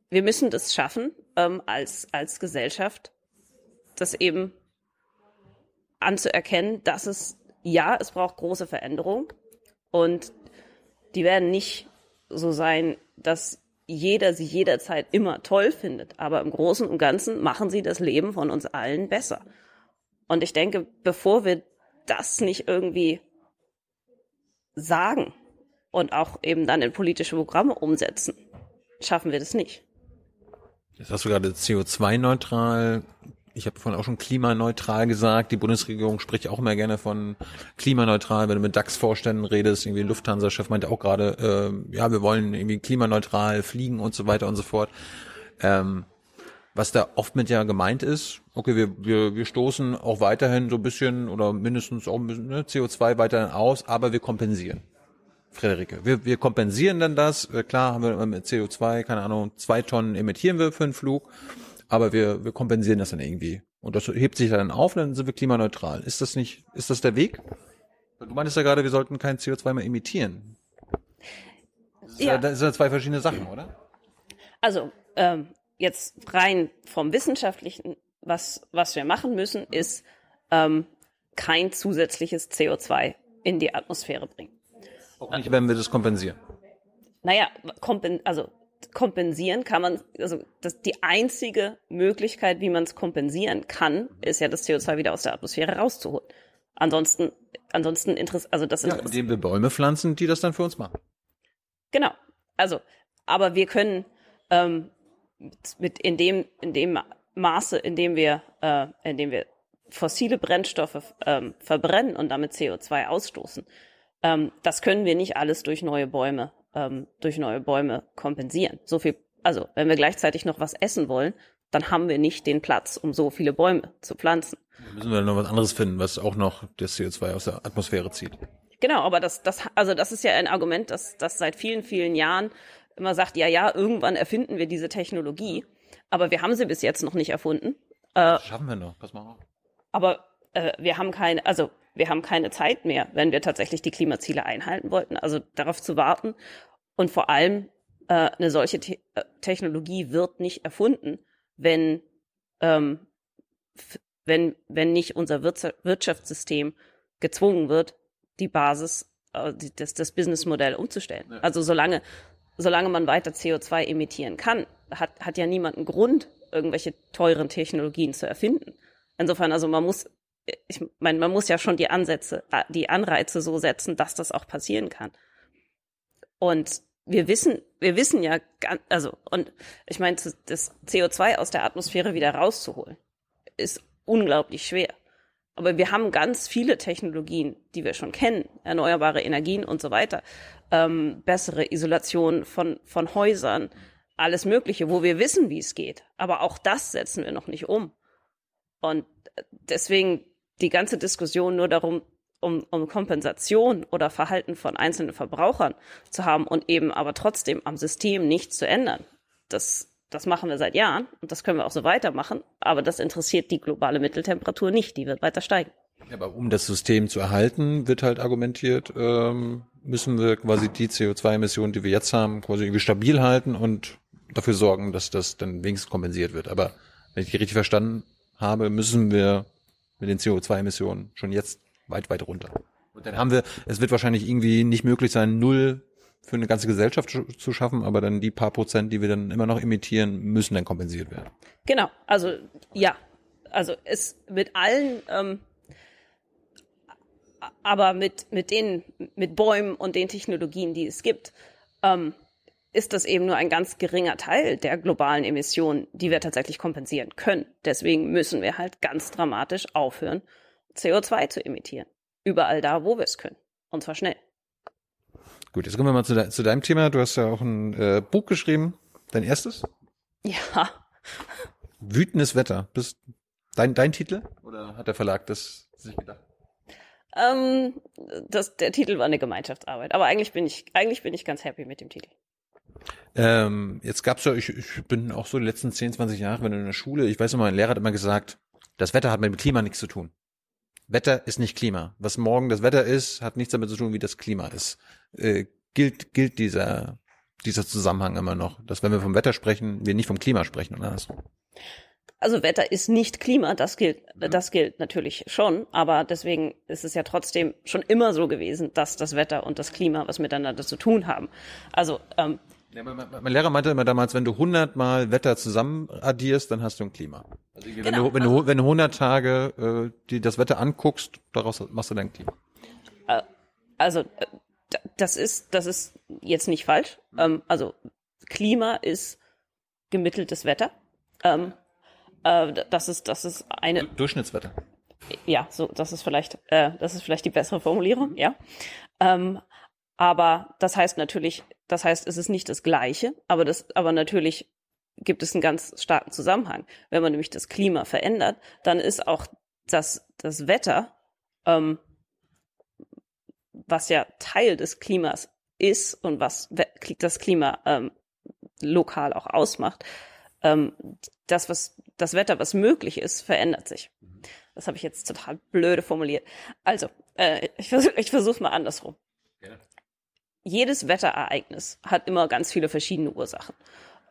wir müssen das schaffen, ähm, als, als Gesellschaft, das eben anzuerkennen, dass es, ja, es braucht große Veränderungen und die werden nicht so sein, dass jeder sie jederzeit immer toll findet. Aber im Großen und Ganzen machen sie das Leben von uns allen besser. Und ich denke, bevor wir das nicht irgendwie sagen und auch eben dann in politische Programme umsetzen, schaffen wir das nicht. Jetzt hast du gerade CO2-neutral. Ich habe vorhin auch schon klimaneutral gesagt. Die Bundesregierung spricht auch immer gerne von klimaneutral. Wenn du mit DAX-Vorständen redest, irgendwie Lufthansa-Chef meinte auch gerade, äh, ja, wir wollen irgendwie klimaneutral fliegen und so weiter und so fort. Ähm, was da oft mit ja gemeint ist, okay, wir, wir, wir stoßen auch weiterhin so ein bisschen oder mindestens auch ein bisschen ne, CO2 weiterhin aus, aber wir kompensieren. Frederike, wir, wir kompensieren dann das. Äh, klar haben wir mit CO2, keine Ahnung, zwei Tonnen emittieren wir für einen Flug, aber wir, wir kompensieren das dann irgendwie. Und das hebt sich dann auf, dann sind wir klimaneutral. Ist das nicht, ist das der Weg? Du meintest ja gerade, wir sollten kein CO2 mehr emittieren. Das, ja. das sind ja zwei verschiedene Sachen, oder? Also, ähm, jetzt rein vom Wissenschaftlichen, was, was wir machen müssen, ist ähm, kein zusätzliches CO2 in die Atmosphäre bringen. Auch nicht, wenn wir das kompensieren. Naja, kompen also kompensieren kann man, also das, die einzige Möglichkeit, wie man es kompensieren kann, ist ja das CO2 wieder aus der Atmosphäre rauszuholen. Ansonsten, ansonsten interessiert, also das ja, indem wir Bäume pflanzen, die das dann für uns machen. Genau. Also, aber wir können ähm, mit in dem in dem Maße, in dem wir äh, in dem wir fossile Brennstoffe ähm, verbrennen und damit CO2 ausstoßen, ähm, das können wir nicht alles durch neue Bäume, ähm, durch neue Bäume kompensieren. So viel, also wenn wir gleichzeitig noch was essen wollen, dann haben wir nicht den Platz, um so viele Bäume zu pflanzen. Dann müssen wir noch was anderes finden, was auch noch das CO2 aus der Atmosphäre zieht. Genau, aber das, das, also das ist ja ein Argument, das, das seit vielen, vielen Jahren immer sagt, ja, ja, irgendwann erfinden wir diese Technologie, aber wir haben sie bis jetzt noch nicht erfunden. Äh, schaffen wir noch, pass mal auf. Aber äh, wir haben keine, also wir haben keine Zeit mehr, wenn wir tatsächlich die Klimaziele einhalten wollten. Also darauf zu warten und vor allem äh, eine solche Te äh, Technologie wird nicht erfunden, wenn ähm, wenn wenn nicht unser Wirtschaftssystem gezwungen wird, die Basis äh, das, das Businessmodell umzustellen. Ja. Also solange solange man weiter CO2 emittieren kann, hat hat ja niemand einen Grund, irgendwelche teuren Technologien zu erfinden. Insofern, also man muss ich meine, man muss ja schon die Ansätze, äh, die Anreize so setzen, dass das auch passieren kann. Und wir wissen, wir wissen ja, also, und ich meine, das CO2 aus der Atmosphäre wieder rauszuholen, ist unglaublich schwer. Aber wir haben ganz viele Technologien, die wir schon kennen, erneuerbare Energien und so weiter, ähm, bessere Isolation von, von Häusern, alles Mögliche, wo wir wissen, wie es geht. Aber auch das setzen wir noch nicht um. Und deswegen die ganze Diskussion nur darum, um, um Kompensation oder Verhalten von einzelnen Verbrauchern zu haben und eben aber trotzdem am System nichts zu ändern. Das, das machen wir seit Jahren und das können wir auch so weitermachen, aber das interessiert die globale Mitteltemperatur nicht, die wird weiter steigen. Ja, aber um das System zu erhalten, wird halt argumentiert, ähm, müssen wir quasi die CO2-Emissionen, die wir jetzt haben, quasi irgendwie stabil halten und dafür sorgen, dass das dann wenigstens kompensiert wird. Aber wenn ich die richtig verstanden habe, müssen wir mit den CO2-Emissionen schon jetzt weit, weit runter. Und dann haben wir, es wird wahrscheinlich irgendwie nicht möglich sein, null für eine ganze Gesellschaft zu schaffen, aber dann die paar Prozent, die wir dann immer noch emittieren, müssen dann kompensiert werden. Genau, also ja, also es mit allen, ähm, aber mit mit den mit Bäumen und den Technologien, die es gibt, ähm, ist das eben nur ein ganz geringer Teil der globalen Emissionen, die wir tatsächlich kompensieren können. Deswegen müssen wir halt ganz dramatisch aufhören, CO2 zu emittieren. Überall da, wo wir es können. Und zwar schnell. Gut, jetzt kommen wir mal zu, de zu deinem Thema. Du hast ja auch ein äh, Buch geschrieben. Dein erstes? Ja. Wütendes Wetter. Bist dein, dein Titel? Oder hat der Verlag das sich gedacht? Ähm, das, der Titel war eine Gemeinschaftsarbeit. Aber eigentlich bin ich, eigentlich bin ich ganz happy mit dem Titel. Ähm, jetzt gab's ja, ich, ich bin auch so die letzten 10, 20 Jahre, wenn du in der Schule, ich weiß immer, mein Lehrer hat immer gesagt, das Wetter hat mit dem Klima nichts zu tun. Wetter ist nicht Klima. Was morgen das Wetter ist, hat nichts damit zu tun, wie das Klima ist. Äh, gilt, gilt dieser, dieser Zusammenhang immer noch, dass wenn wir vom Wetter sprechen, wir nicht vom Klima sprechen oder andersrum. Also Wetter ist nicht Klima, das gilt, das gilt natürlich schon, aber deswegen ist es ja trotzdem schon immer so gewesen, dass das Wetter und das Klima was miteinander zu tun haben. Also ähm, ja, mein, Lehrer meinte immer damals, wenn du 100 Mal Wetter zusammen addierst, dann hast du ein Klima. Also wenn, genau, du, wenn, also, du, wenn du 100 Tage äh, die das Wetter anguckst, daraus machst du dein Klima. Äh, also äh, das ist das ist jetzt nicht falsch. Ähm, also Klima ist gemitteltes Wetter. Ähm, äh, das ist, das ist eine. Durchschnittswetter. Ja, so, das ist vielleicht, äh, das ist vielleicht die bessere Formulierung, ja. Ähm, aber das heißt natürlich, das heißt, es ist nicht das Gleiche, aber das, aber natürlich gibt es einen ganz starken Zusammenhang. Wenn man nämlich das Klima verändert, dann ist auch das, das Wetter, ähm, was ja Teil des Klimas ist und was das Klima ähm, lokal auch ausmacht, ähm, das, was das Wetter, was möglich ist, verändert sich. Das habe ich jetzt total blöde formuliert. Also, äh, ich versuche ich versuch mal andersrum. Jedes Wetterereignis hat immer ganz viele verschiedene Ursachen.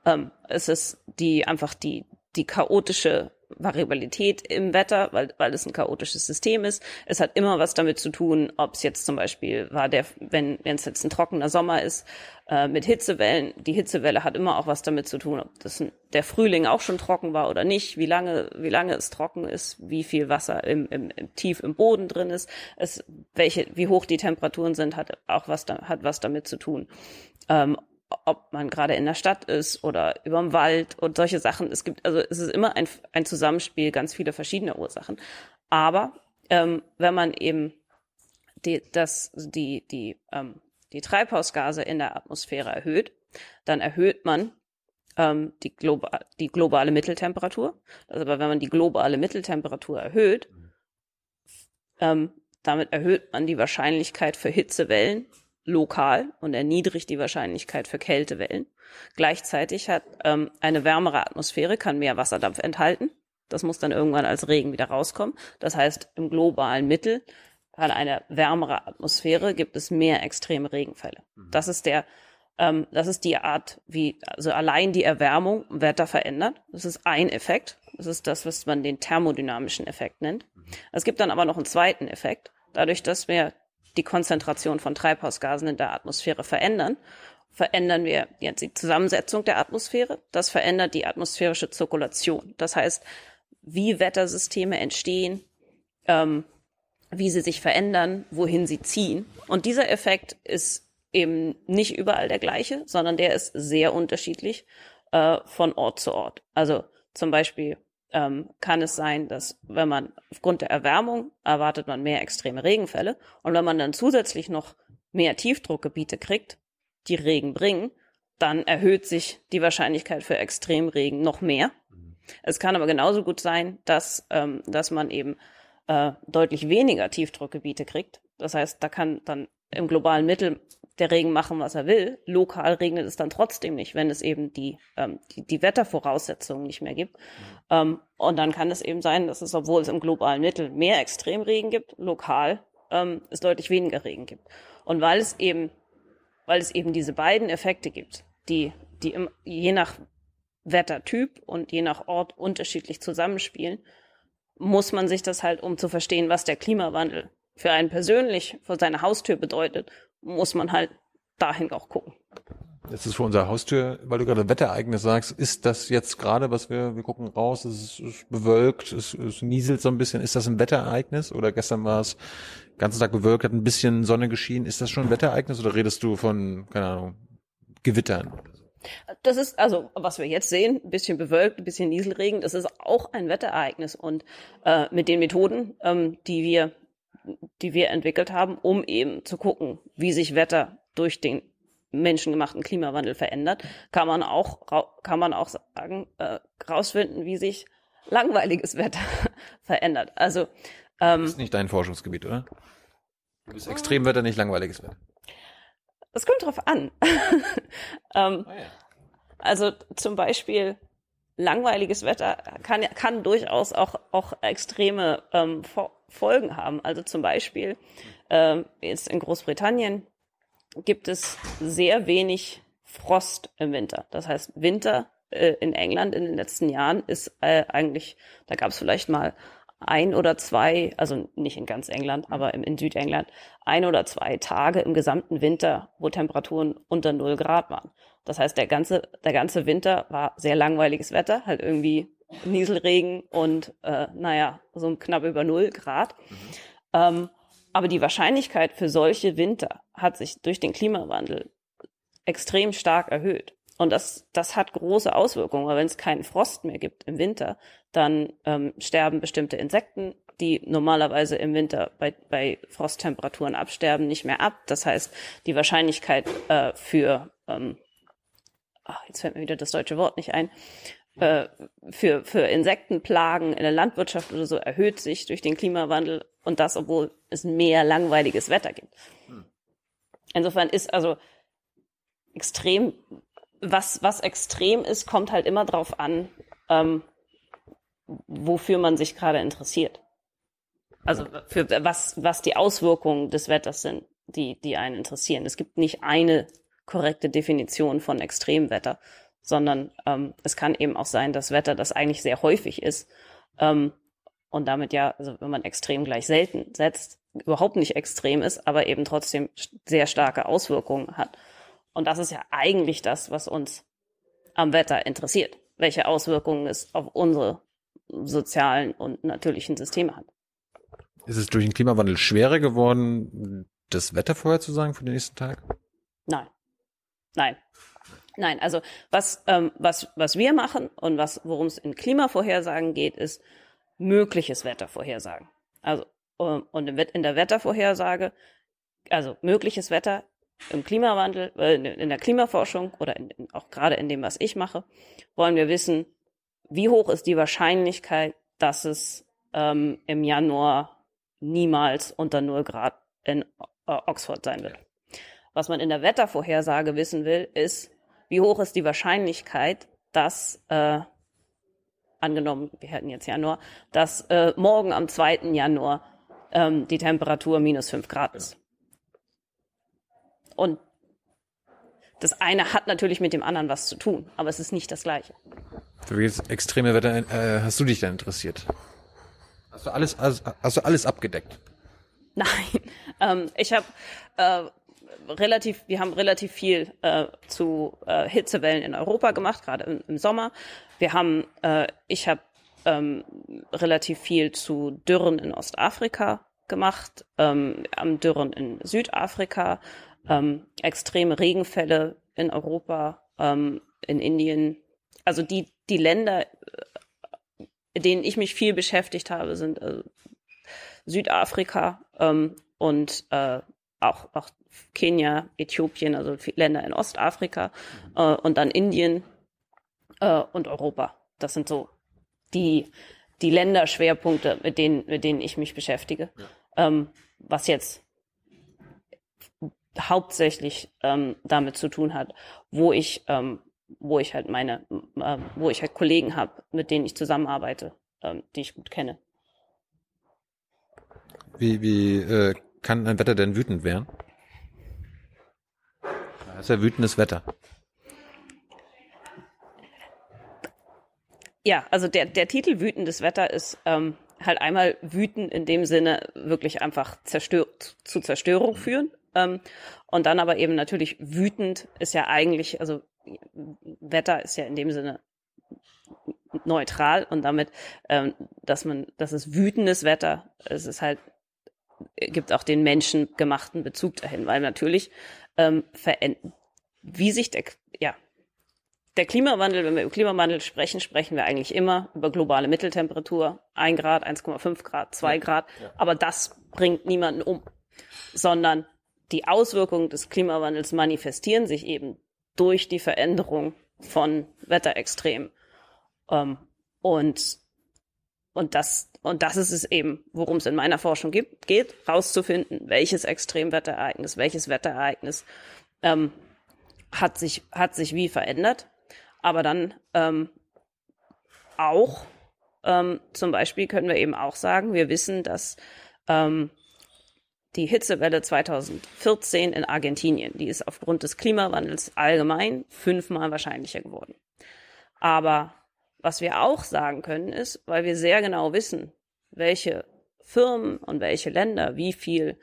Ähm, es ist die einfach die die chaotische Variabilität im Wetter, weil, weil es ein chaotisches System ist. Es hat immer was damit zu tun, ob es jetzt zum Beispiel war der, wenn wenn es jetzt ein trockener Sommer ist, äh, mit Hitzewellen. Die Hitzewelle hat immer auch was damit zu tun, ob das ein, der Frühling auch schon trocken war oder nicht, wie lange wie lange es trocken ist, wie viel Wasser im, im, im tief im Boden drin ist, es welche wie hoch die Temperaturen sind, hat auch was da, hat was damit zu tun. Ähm, ob man gerade in der Stadt ist oder überm Wald und solche Sachen. Es gibt, also es ist immer ein, ein Zusammenspiel ganz viele verschiedene Ursachen. Aber ähm, wenn man eben die, das, die, die, ähm, die Treibhausgase in der Atmosphäre erhöht, dann erhöht man ähm, die, global, die globale Mitteltemperatur. Also aber wenn man die globale Mitteltemperatur erhöht, ähm, damit erhöht man die Wahrscheinlichkeit für Hitzewellen lokal und erniedrigt die Wahrscheinlichkeit für Kältewellen. Gleichzeitig hat ähm, eine wärmere Atmosphäre kann mehr Wasserdampf enthalten. Das muss dann irgendwann als Regen wieder rauskommen. Das heißt, im globalen Mittel an einer wärmere Atmosphäre gibt es mehr extreme Regenfälle. Mhm. Das ist der, ähm, das ist die Art, wie also allein die Erwärmung Wetter verändert. Das ist ein Effekt. Das ist das, was man den thermodynamischen Effekt nennt. Mhm. Es gibt dann aber noch einen zweiten Effekt. Dadurch, dass wir die Konzentration von Treibhausgasen in der Atmosphäre verändern, verändern wir jetzt die Zusammensetzung der Atmosphäre. Das verändert die atmosphärische Zirkulation. Das heißt, wie Wettersysteme entstehen, ähm, wie sie sich verändern, wohin sie ziehen. Und dieser Effekt ist eben nicht überall der gleiche, sondern der ist sehr unterschiedlich äh, von Ort zu Ort. Also zum Beispiel ähm, kann es sein, dass wenn man aufgrund der Erwärmung erwartet man mehr extreme Regenfälle und wenn man dann zusätzlich noch mehr Tiefdruckgebiete kriegt, die Regen bringen, dann erhöht sich die Wahrscheinlichkeit für Extremregen noch mehr. Es kann aber genauso gut sein, dass, ähm, dass man eben äh, deutlich weniger Tiefdruckgebiete kriegt. Das heißt, da kann dann im globalen Mittel der Regen machen, was er will. Lokal regnet es dann trotzdem nicht, wenn es eben die, ähm, die, die Wettervoraussetzungen nicht mehr gibt. Ähm, und dann kann es eben sein, dass es, obwohl es im globalen Mittel mehr Extremregen gibt, lokal ähm, es deutlich weniger Regen gibt. Und weil es eben, weil es eben diese beiden Effekte gibt, die, die im, je nach Wettertyp und je nach Ort unterschiedlich zusammenspielen, muss man sich das halt, um zu verstehen, was der Klimawandel für einen persönlich vor seiner Haustür bedeutet, muss man halt dahin auch gucken. Das ist vor unserer Haustür, weil du gerade Wetterereignis sagst, ist das jetzt gerade, was wir, wir gucken raus, es ist bewölkt, es, es nieselt so ein bisschen, ist das ein Wetterereignis oder gestern war es ganzen Tag bewölkt, hat ein bisschen Sonne geschienen, ist das schon ein Wetterereignis oder redest du von, keine Ahnung, Gewittern? Das ist, also, was wir jetzt sehen, ein bisschen bewölkt, ein bisschen Nieselregen, das ist auch ein Wetterereignis und äh, mit den Methoden, ähm, die wir die wir entwickelt haben, um eben zu gucken, wie sich Wetter durch den menschengemachten Klimawandel verändert, kann man auch, kann man auch sagen, äh, rausfinden, wie sich langweiliges Wetter verändert. Also, ähm, das ist nicht dein Forschungsgebiet, oder? Du bist Extremwetter, nicht langweiliges Wetter. Das kommt drauf an. ähm, oh ja. Also zum Beispiel langweiliges Wetter kann, kann durchaus auch, auch extreme ähm, Folgen haben. Also zum Beispiel äh, jetzt in Großbritannien gibt es sehr wenig Frost im Winter. Das heißt, Winter äh, in England in den letzten Jahren ist äh, eigentlich, da gab es vielleicht mal ein oder zwei, also nicht in ganz England, aber im, in Südengland, ein oder zwei Tage im gesamten Winter, wo Temperaturen unter null Grad waren. Das heißt, der ganze, der ganze Winter war sehr langweiliges Wetter, halt irgendwie Nieselregen und äh, naja, so knapp über null Grad. Mhm. Ähm, aber die Wahrscheinlichkeit für solche Winter hat sich durch den Klimawandel extrem stark erhöht. Und das, das hat große Auswirkungen, weil wenn es keinen Frost mehr gibt im Winter, dann ähm, sterben bestimmte Insekten, die normalerweise im Winter bei, bei Frosttemperaturen absterben, nicht mehr ab. Das heißt, die Wahrscheinlichkeit äh, für, ähm, ach, jetzt fällt mir wieder das deutsche Wort nicht ein, äh, für, für Insektenplagen in der Landwirtschaft oder so erhöht sich durch den Klimawandel und das, obwohl es mehr langweiliges Wetter gibt. Insofern ist also extrem, was, was extrem ist, kommt halt immer drauf an, ähm, wofür man sich gerade interessiert. Also für was, was die Auswirkungen des Wetters sind, die, die einen interessieren. Es gibt nicht eine korrekte Definition von Extremwetter, sondern ähm, es kann eben auch sein, dass Wetter, das eigentlich sehr häufig ist ähm, und damit ja, also wenn man extrem gleich selten setzt, überhaupt nicht extrem ist, aber eben trotzdem sehr starke Auswirkungen hat. Und das ist ja eigentlich das, was uns am Wetter interessiert, welche Auswirkungen es auf unsere sozialen und natürlichen Systeme hat. Ist es durch den Klimawandel schwerer geworden, das Wetter vorherzusagen für den nächsten Tag? Nein. Nein. Nein, also was, ähm, was, was wir machen und was, worum es in Klimavorhersagen geht, ist mögliches Wetter vorhersagen. Also, ähm, und in der Wettervorhersage, also mögliches Wetter im Klimawandel, äh, in der Klimaforschung oder in, auch gerade in dem, was ich mache, wollen wir wissen, wie hoch ist die Wahrscheinlichkeit, dass es ähm, im Januar niemals unter 0 Grad in äh, Oxford sein wird. Was man in der Wettervorhersage wissen will, ist, wie hoch ist die Wahrscheinlichkeit, dass, äh, angenommen, wir hätten jetzt Januar, dass äh, morgen am 2. Januar ähm, die Temperatur minus 5 Grad ist. Und das eine hat natürlich mit dem anderen was zu tun, aber es ist nicht das gleiche. Für welches extreme Wetter äh, hast du dich denn interessiert? Hast du alles, also, hast du alles abgedeckt? Nein, ähm, ich habe äh, relativ, wir haben relativ viel äh, zu äh, Hitzewellen in Europa gemacht, gerade im, im, Sommer. Wir haben, äh, ich habe ähm, relativ viel zu Dürren in Ostafrika gemacht, ähm, am Dürren in Südafrika, ähm, extreme Regenfälle in Europa, ähm, in Indien. Also die, die Länder, äh, denen ich mich viel beschäftigt habe, sind äh, Südafrika ähm, und äh, auch, auch Kenia, Äthiopien, also Länder in Ostafrika mhm. äh, und dann Indien äh, und Europa. Das sind so die, die Länderschwerpunkte, mit denen, mit denen ich mich beschäftige. Ja. Ähm, was jetzt hauptsächlich ähm, damit zu tun hat, wo ich, ähm, wo ich halt meine, äh, wo ich halt Kollegen habe, mit denen ich zusammenarbeite, ähm, die ich gut kenne. Wie, wie äh, kann ein Wetter denn wütend werden? Das ist ja wütendes Wetter. Ja, also der, der Titel Wütendes Wetter ist ähm, halt einmal wüten in dem Sinne wirklich einfach zerstör zu Zerstörung führen. Ähm, und dann aber eben natürlich wütend ist ja eigentlich, also Wetter ist ja in dem Sinne neutral und damit, ähm, dass man, das ist wütendes Wetter, es ist halt, gibt auch den menschengemachten Bezug dahin, weil natürlich ähm, wie sich der, ja, der Klimawandel, wenn wir über Klimawandel sprechen, sprechen wir eigentlich immer über globale Mitteltemperatur, ein Grad, 1,5 Grad, zwei ja, Grad, ja. aber das bringt niemanden um, sondern die Auswirkungen des Klimawandels manifestieren sich eben durch die Veränderung von Wetterextremen. Ähm, und, und das, und das ist es eben, worum es in meiner Forschung gibt, geht, rauszufinden, welches Extremwetterereignis, welches Wetterereignis ähm, hat sich, hat sich wie verändert. Aber dann ähm, auch, ähm, zum Beispiel können wir eben auch sagen, wir wissen, dass ähm, die Hitzewelle 2014 in Argentinien, die ist aufgrund des Klimawandels allgemein fünfmal wahrscheinlicher geworden. Aber was wir auch sagen können ist, weil wir sehr genau wissen, welche Firmen und welche Länder wie viel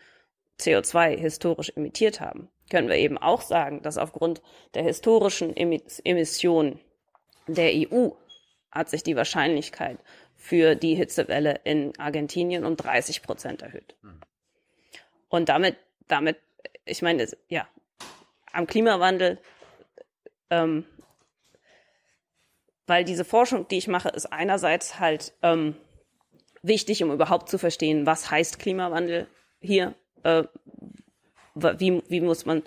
CO2 historisch emittiert haben, können wir eben auch sagen, dass aufgrund der historischen Emissionen der EU hat sich die Wahrscheinlichkeit für die Hitzewelle in Argentinien um 30 Prozent erhöht. Und damit, damit, ich meine, ja, am Klimawandel, ähm, weil diese Forschung, die ich mache, ist einerseits halt ähm, wichtig, um überhaupt zu verstehen, was heißt Klimawandel hier, äh, wie, wie muss man,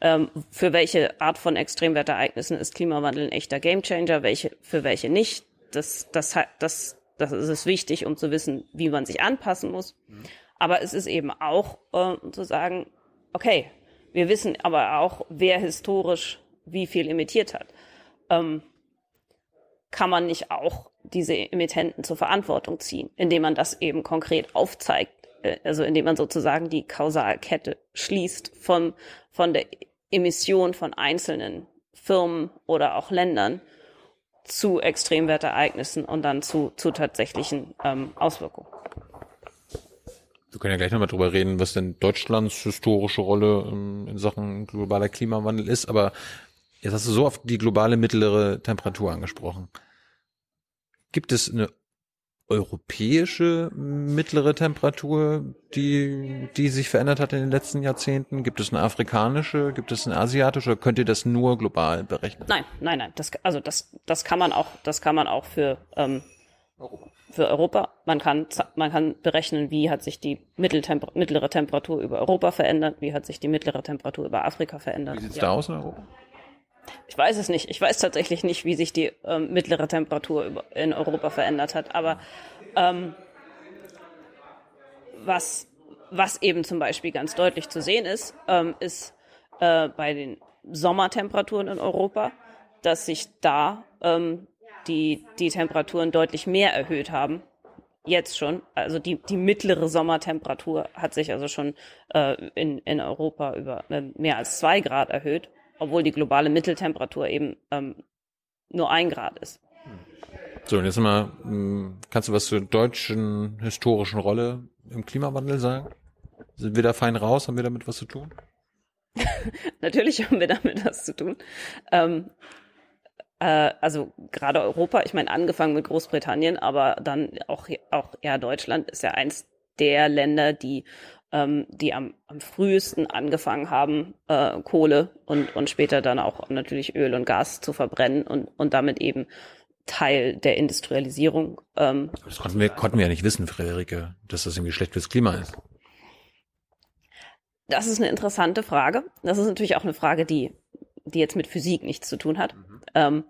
ähm, für welche Art von Extremwetterereignissen ist Klimawandel ein echter Gamechanger, welche, für welche nicht. Das, das, das, das ist wichtig, um zu wissen, wie man sich anpassen muss. Mhm. Aber es ist eben auch äh, zu sagen, okay, wir wissen aber auch, wer historisch wie viel emittiert hat. Ähm, kann man nicht auch diese Emittenten zur Verantwortung ziehen, indem man das eben konkret aufzeigt, äh, also indem man sozusagen die Kausalkette schließt von, von der Emission von einzelnen Firmen oder auch Ländern zu Extremwetterereignissen und dann zu, zu tatsächlichen ähm, Auswirkungen. Wir können ja gleich nochmal drüber reden, was denn Deutschlands historische Rolle ähm, in Sachen globaler Klimawandel ist, aber jetzt hast du so oft die globale mittlere Temperatur angesprochen. Gibt es eine europäische mittlere Temperatur, die, die sich verändert hat in den letzten Jahrzehnten? Gibt es eine afrikanische? Gibt es eine asiatische? Könnt ihr das nur global berechnen? Nein, nein, nein. Das, also das, das kann man auch, das kann man auch für, ähm, für Europa. Man kann, man kann berechnen, wie hat sich die Mitteltemper mittlere Temperatur über Europa verändert, wie hat sich die mittlere Temperatur über Afrika verändert. Wie sieht's ja. da aus in Europa? Ich weiß es nicht. Ich weiß tatsächlich nicht, wie sich die ähm, mittlere Temperatur in Europa verändert hat. Aber ähm, was, was eben zum Beispiel ganz deutlich zu sehen ist, ähm, ist äh, bei den Sommertemperaturen in Europa, dass sich da ähm, die, die Temperaturen deutlich mehr erhöht haben. Jetzt schon. Also die, die mittlere Sommertemperatur hat sich also schon äh, in, in Europa über äh, mehr als zwei Grad erhöht obwohl die globale Mitteltemperatur eben ähm, nur ein Grad ist. So, und jetzt mal, hm, kannst du was zur deutschen historischen Rolle im Klimawandel sagen? Sind wir da fein raus? Haben wir damit was zu tun? Natürlich haben wir damit was zu tun. Ähm, äh, also gerade Europa, ich meine, angefangen mit Großbritannien, aber dann auch, auch ja, Deutschland ist ja eins der Länder, die ähm, die am, am frühesten angefangen haben, äh, Kohle und, und später dann auch natürlich Öl und Gas zu verbrennen und, und damit eben Teil der Industrialisierung. Ähm, das konnten wir, konnten wir ja nicht wissen, Friederike, dass das irgendwie schlecht fürs Klima ist. Das ist eine interessante Frage. Das ist natürlich auch eine Frage, die, die jetzt mit Physik nichts zu tun hat. Mhm. Ähm,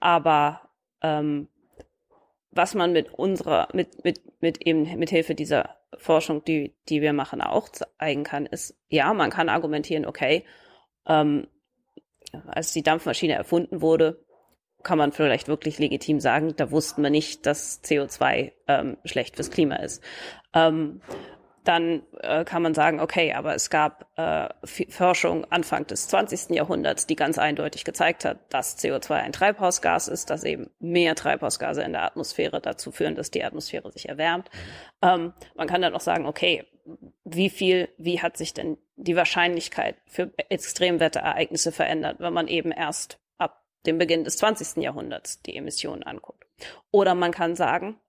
aber ähm, was man mit unserer, mit, mit, mit eben, mit Hilfe dieser Forschung, die, die wir machen, auch zeigen kann, ist, ja, man kann argumentieren, okay, ähm, als die Dampfmaschine erfunden wurde, kann man vielleicht wirklich legitim sagen, da wussten wir nicht, dass CO2 ähm, schlecht fürs Klima ist. Ähm, dann äh, kann man sagen, okay, aber es gab äh, Forschung Anfang des 20. Jahrhunderts, die ganz eindeutig gezeigt hat, dass CO2 ein Treibhausgas ist, dass eben mehr Treibhausgase in der Atmosphäre dazu führen, dass die Atmosphäre sich erwärmt. Ähm, man kann dann auch sagen, okay, wie viel, wie hat sich denn die Wahrscheinlichkeit für Extremwetterereignisse verändert, wenn man eben erst ab dem Beginn des 20. Jahrhunderts die Emissionen anguckt? Oder man kann sagen,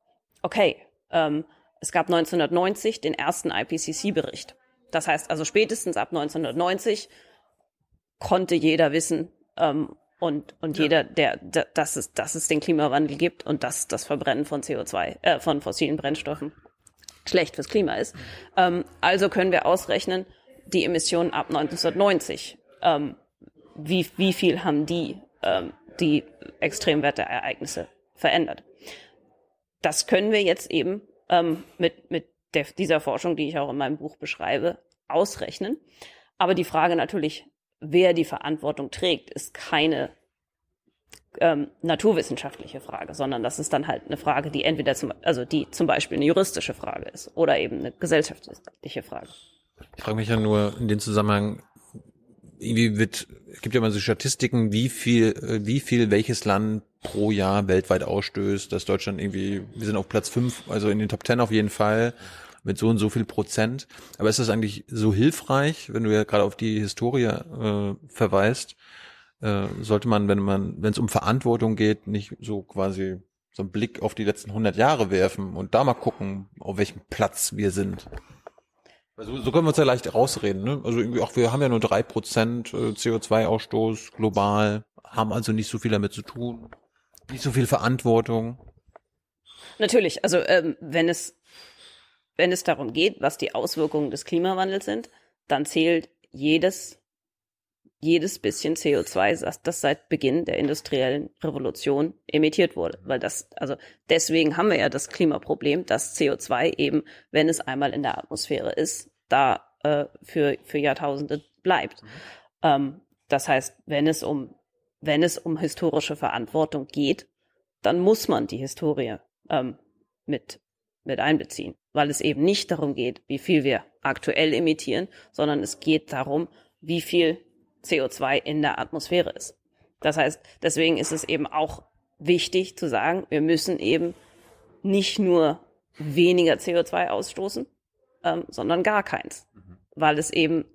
okay, ähm, es gab 1990 den ersten IPCC-Bericht. Das heißt also spätestens ab 1990 konnte jeder wissen ähm, und und ja. jeder, der, der dass es dass es den Klimawandel gibt und dass das Verbrennen von CO2 äh, von fossilen Brennstoffen schlecht fürs Klima ist. Ähm, also können wir ausrechnen die Emissionen ab 1990. Ähm, wie wie viel haben die ähm, die Extremwetterereignisse verändert? Das können wir jetzt eben ähm, mit, mit der, dieser Forschung, die ich auch in meinem Buch beschreibe, ausrechnen. Aber die Frage natürlich, wer die Verantwortung trägt, ist keine ähm, naturwissenschaftliche Frage, sondern das ist dann halt eine Frage, die entweder zum, also die zum Beispiel eine juristische Frage ist oder eben eine gesellschaftliche Frage. Ich frage mich ja nur in dem Zusammenhang, irgendwie wird, es gibt ja immer so Statistiken, wie viel, äh, wie viel welches Land pro Jahr weltweit ausstößt, dass Deutschland irgendwie, wir sind auf Platz fünf, also in den Top Ten auf jeden Fall, mit so und so viel Prozent. Aber ist das eigentlich so hilfreich, wenn du ja gerade auf die Historie äh, verweist? Äh, sollte man, wenn man, wenn es um Verantwortung geht, nicht so quasi so einen Blick auf die letzten 100 Jahre werfen und da mal gucken, auf welchem Platz wir sind? Also, so können wir uns ja leicht rausreden. Ne? Also irgendwie auch wir haben ja nur drei Prozent äh, CO2-Ausstoß global, haben also nicht so viel damit zu tun, nicht so viel Verantwortung. Natürlich, also ähm, wenn es wenn es darum geht, was die Auswirkungen des Klimawandels sind, dann zählt jedes jedes bisschen CO2, das, das seit Beginn der industriellen Revolution emittiert wurde. Weil das, also deswegen haben wir ja das Klimaproblem, dass CO2 eben, wenn es einmal in der Atmosphäre ist, da äh, für, für Jahrtausende bleibt. Mhm. Ähm, das heißt, wenn es um, wenn es um historische Verantwortung geht, dann muss man die Historie ähm, mit, mit einbeziehen, weil es eben nicht darum geht, wie viel wir aktuell emittieren, sondern es geht darum, wie viel CO2 in der Atmosphäre ist. Das heißt, deswegen ist es eben auch wichtig zu sagen, wir müssen eben nicht nur weniger CO2 ausstoßen, ähm, sondern gar keins, mhm. weil es eben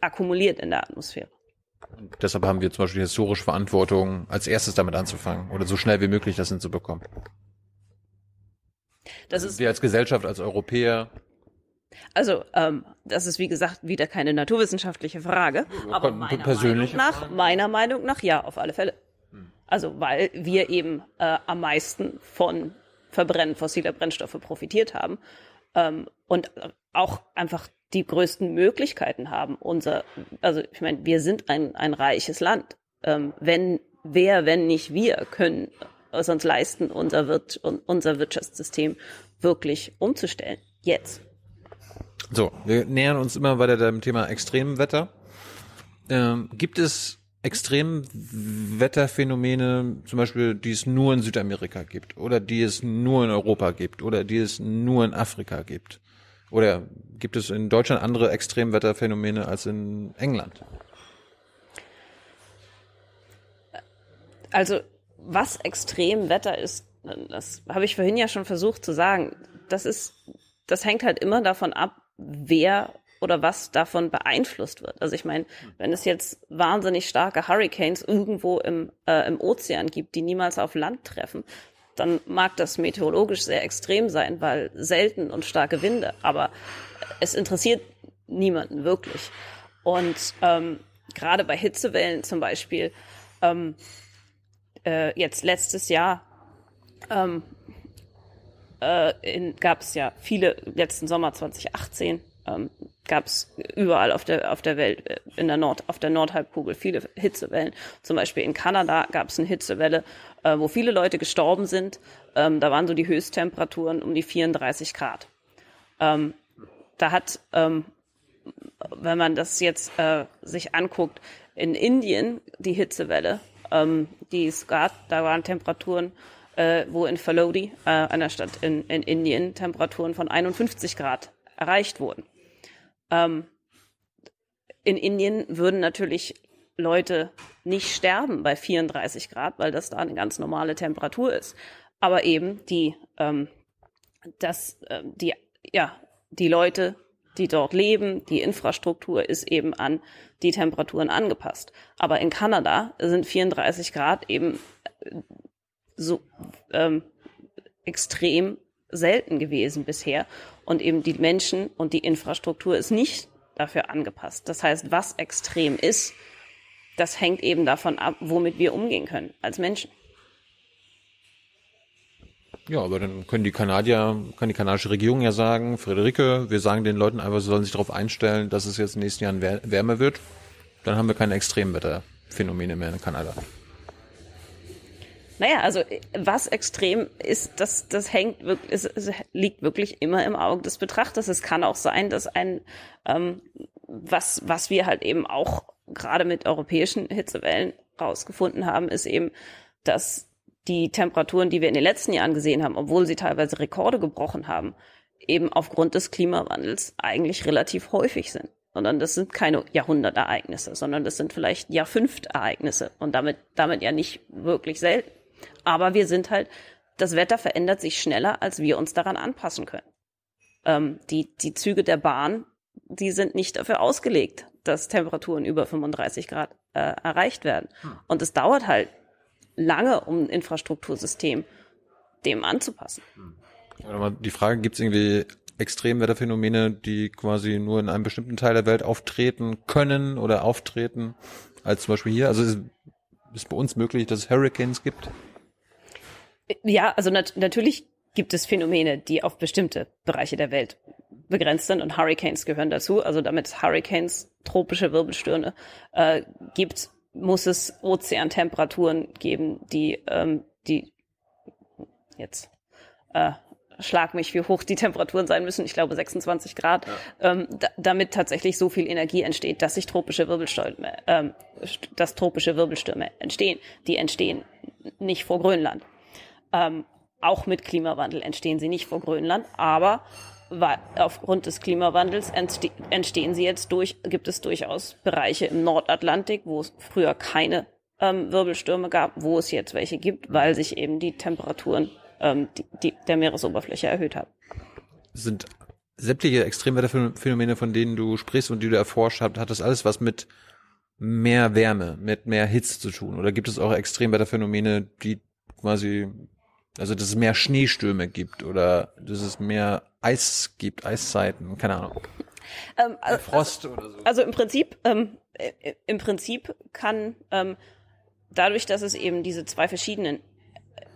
akkumuliert in der Atmosphäre. Und deshalb haben wir zum Beispiel historische Verantwortung, als erstes damit anzufangen oder so schnell wie möglich das hinzubekommen. Das ist wir als Gesellschaft, als Europäer also, ähm, das ist wie gesagt wieder keine naturwissenschaftliche Frage, aber meiner Meinung nach, meiner Meinung nach, ja, auf alle Fälle. Also, weil wir eben äh, am meisten von Verbrennen fossiler Brennstoffe profitiert haben ähm, und auch einfach die größten Möglichkeiten haben. Unser, also ich meine, wir sind ein, ein reiches Land. Ähm, wenn wer, wenn nicht wir, können es uns leisten, unser, Wirt, unser Wirtschaftssystem wirklich umzustellen. Jetzt. So, wir nähern uns immer weiter dem Thema Extremwetter. Ähm, gibt es Extremwetterphänomene, zum Beispiel, die es nur in Südamerika gibt oder die es nur in Europa gibt oder die es nur in Afrika gibt? Oder gibt es in Deutschland andere Extremwetterphänomene als in England? Also, was Extremwetter ist, das habe ich vorhin ja schon versucht zu sagen. Das ist, das hängt halt immer davon ab, wer oder was davon beeinflusst wird. Also ich meine, wenn es jetzt wahnsinnig starke Hurricanes irgendwo im, äh, im Ozean gibt, die niemals auf Land treffen, dann mag das meteorologisch sehr extrem sein, weil selten und starke Winde, aber es interessiert niemanden wirklich. Und ähm, gerade bei Hitzewellen zum Beispiel, ähm, äh, jetzt letztes Jahr ähm, äh, gab es ja viele, letzten Sommer 2018, ähm, gab es überall auf der, auf der Welt, äh, in der Nord, auf der Nordhalbkugel viele Hitzewellen. Zum Beispiel in Kanada gab es eine Hitzewelle, äh, wo viele Leute gestorben sind. Ähm, da waren so die Höchsttemperaturen um die 34 Grad. Ähm, da hat, ähm, wenn man das jetzt äh, sich anguckt, in Indien die Hitzewelle, ähm, die es gab, da waren Temperaturen äh, wo in Falodi, äh, einer Stadt in, in Indien, Temperaturen von 51 Grad erreicht wurden. Ähm, in Indien würden natürlich Leute nicht sterben bei 34 Grad, weil das da eine ganz normale Temperatur ist. Aber eben die, ähm, das, äh, die, ja, die Leute, die dort leben, die Infrastruktur ist eben an die Temperaturen angepasst. Aber in Kanada sind 34 Grad eben so ähm, extrem selten gewesen bisher. Und eben die Menschen und die Infrastruktur ist nicht dafür angepasst. Das heißt, was extrem ist, das hängt eben davon ab, womit wir umgehen können als Menschen. Ja, aber dann können die Kanadier, kann die kanadische Regierung ja sagen, Friederike, wir sagen den Leuten einfach, sie sollen sich darauf einstellen, dass es jetzt in den nächsten Jahren wärmer wird. Dann haben wir keine Extremwetterphänomene mehr in Kanada. Naja, also was extrem ist, das, das hängt wirklich, es, es liegt wirklich immer im Auge des Betrachters. Es kann auch sein, dass ein, ähm, was, was wir halt eben auch gerade mit europäischen Hitzewellen rausgefunden haben, ist eben, dass die Temperaturen, die wir in den letzten Jahren gesehen haben, obwohl sie teilweise Rekorde gebrochen haben, eben aufgrund des Klimawandels eigentlich relativ häufig sind. Sondern das sind keine Jahrhundertereignisse, sondern das sind vielleicht Jahrfünftereignisse und damit, damit ja nicht wirklich selten. Aber wir sind halt, das Wetter verändert sich schneller, als wir uns daran anpassen können. Ähm, die, die Züge der Bahn, die sind nicht dafür ausgelegt, dass Temperaturen über 35 Grad äh, erreicht werden. Hm. Und es dauert halt lange, um ein Infrastruktursystem dem anzupassen. Hm. Die Frage, gibt es irgendwie Extremwetterphänomene, die quasi nur in einem bestimmten Teil der Welt auftreten können oder auftreten, als zum Beispiel hier? Also ist, ist bei uns möglich, dass es Hurricanes gibt? Ja, also nat natürlich gibt es Phänomene, die auf bestimmte Bereiche der Welt begrenzt sind und Hurricanes gehören dazu. Also damit Hurricanes, tropische Wirbelstürme äh, gibt, muss es Ozeantemperaturen geben, die, ähm, die jetzt äh, schlag mich, wie hoch die Temperaturen sein müssen. Ich glaube 26 Grad, ja. ähm, damit tatsächlich so viel Energie entsteht, dass sich tropische Wirbelstürme, ähm, dass tropische Wirbelstürme entstehen. Die entstehen nicht vor Grönland. Ähm, auch mit Klimawandel entstehen sie nicht vor Grönland, aber aufgrund des Klimawandels entste entstehen sie jetzt durch, gibt es durchaus Bereiche im Nordatlantik, wo es früher keine ähm, Wirbelstürme gab, wo es jetzt welche gibt, weil sich eben die Temperaturen ähm, die, die, der Meeresoberfläche erhöht haben. Sind sämtliche Extremwetterphänomene, von denen du sprichst und die du erforscht hast, hat das alles was mit mehr Wärme, mit mehr Hitze zu tun? Oder gibt es auch Extremwetterphänomene, die quasi also, dass es mehr Schneestürme gibt oder dass es mehr Eis gibt, Eiszeiten, keine Ahnung. Ähm, also, Frost oder so. Also im Prinzip, ähm, äh, im Prinzip kann ähm, dadurch, dass es eben diese zwei verschiedenen äh,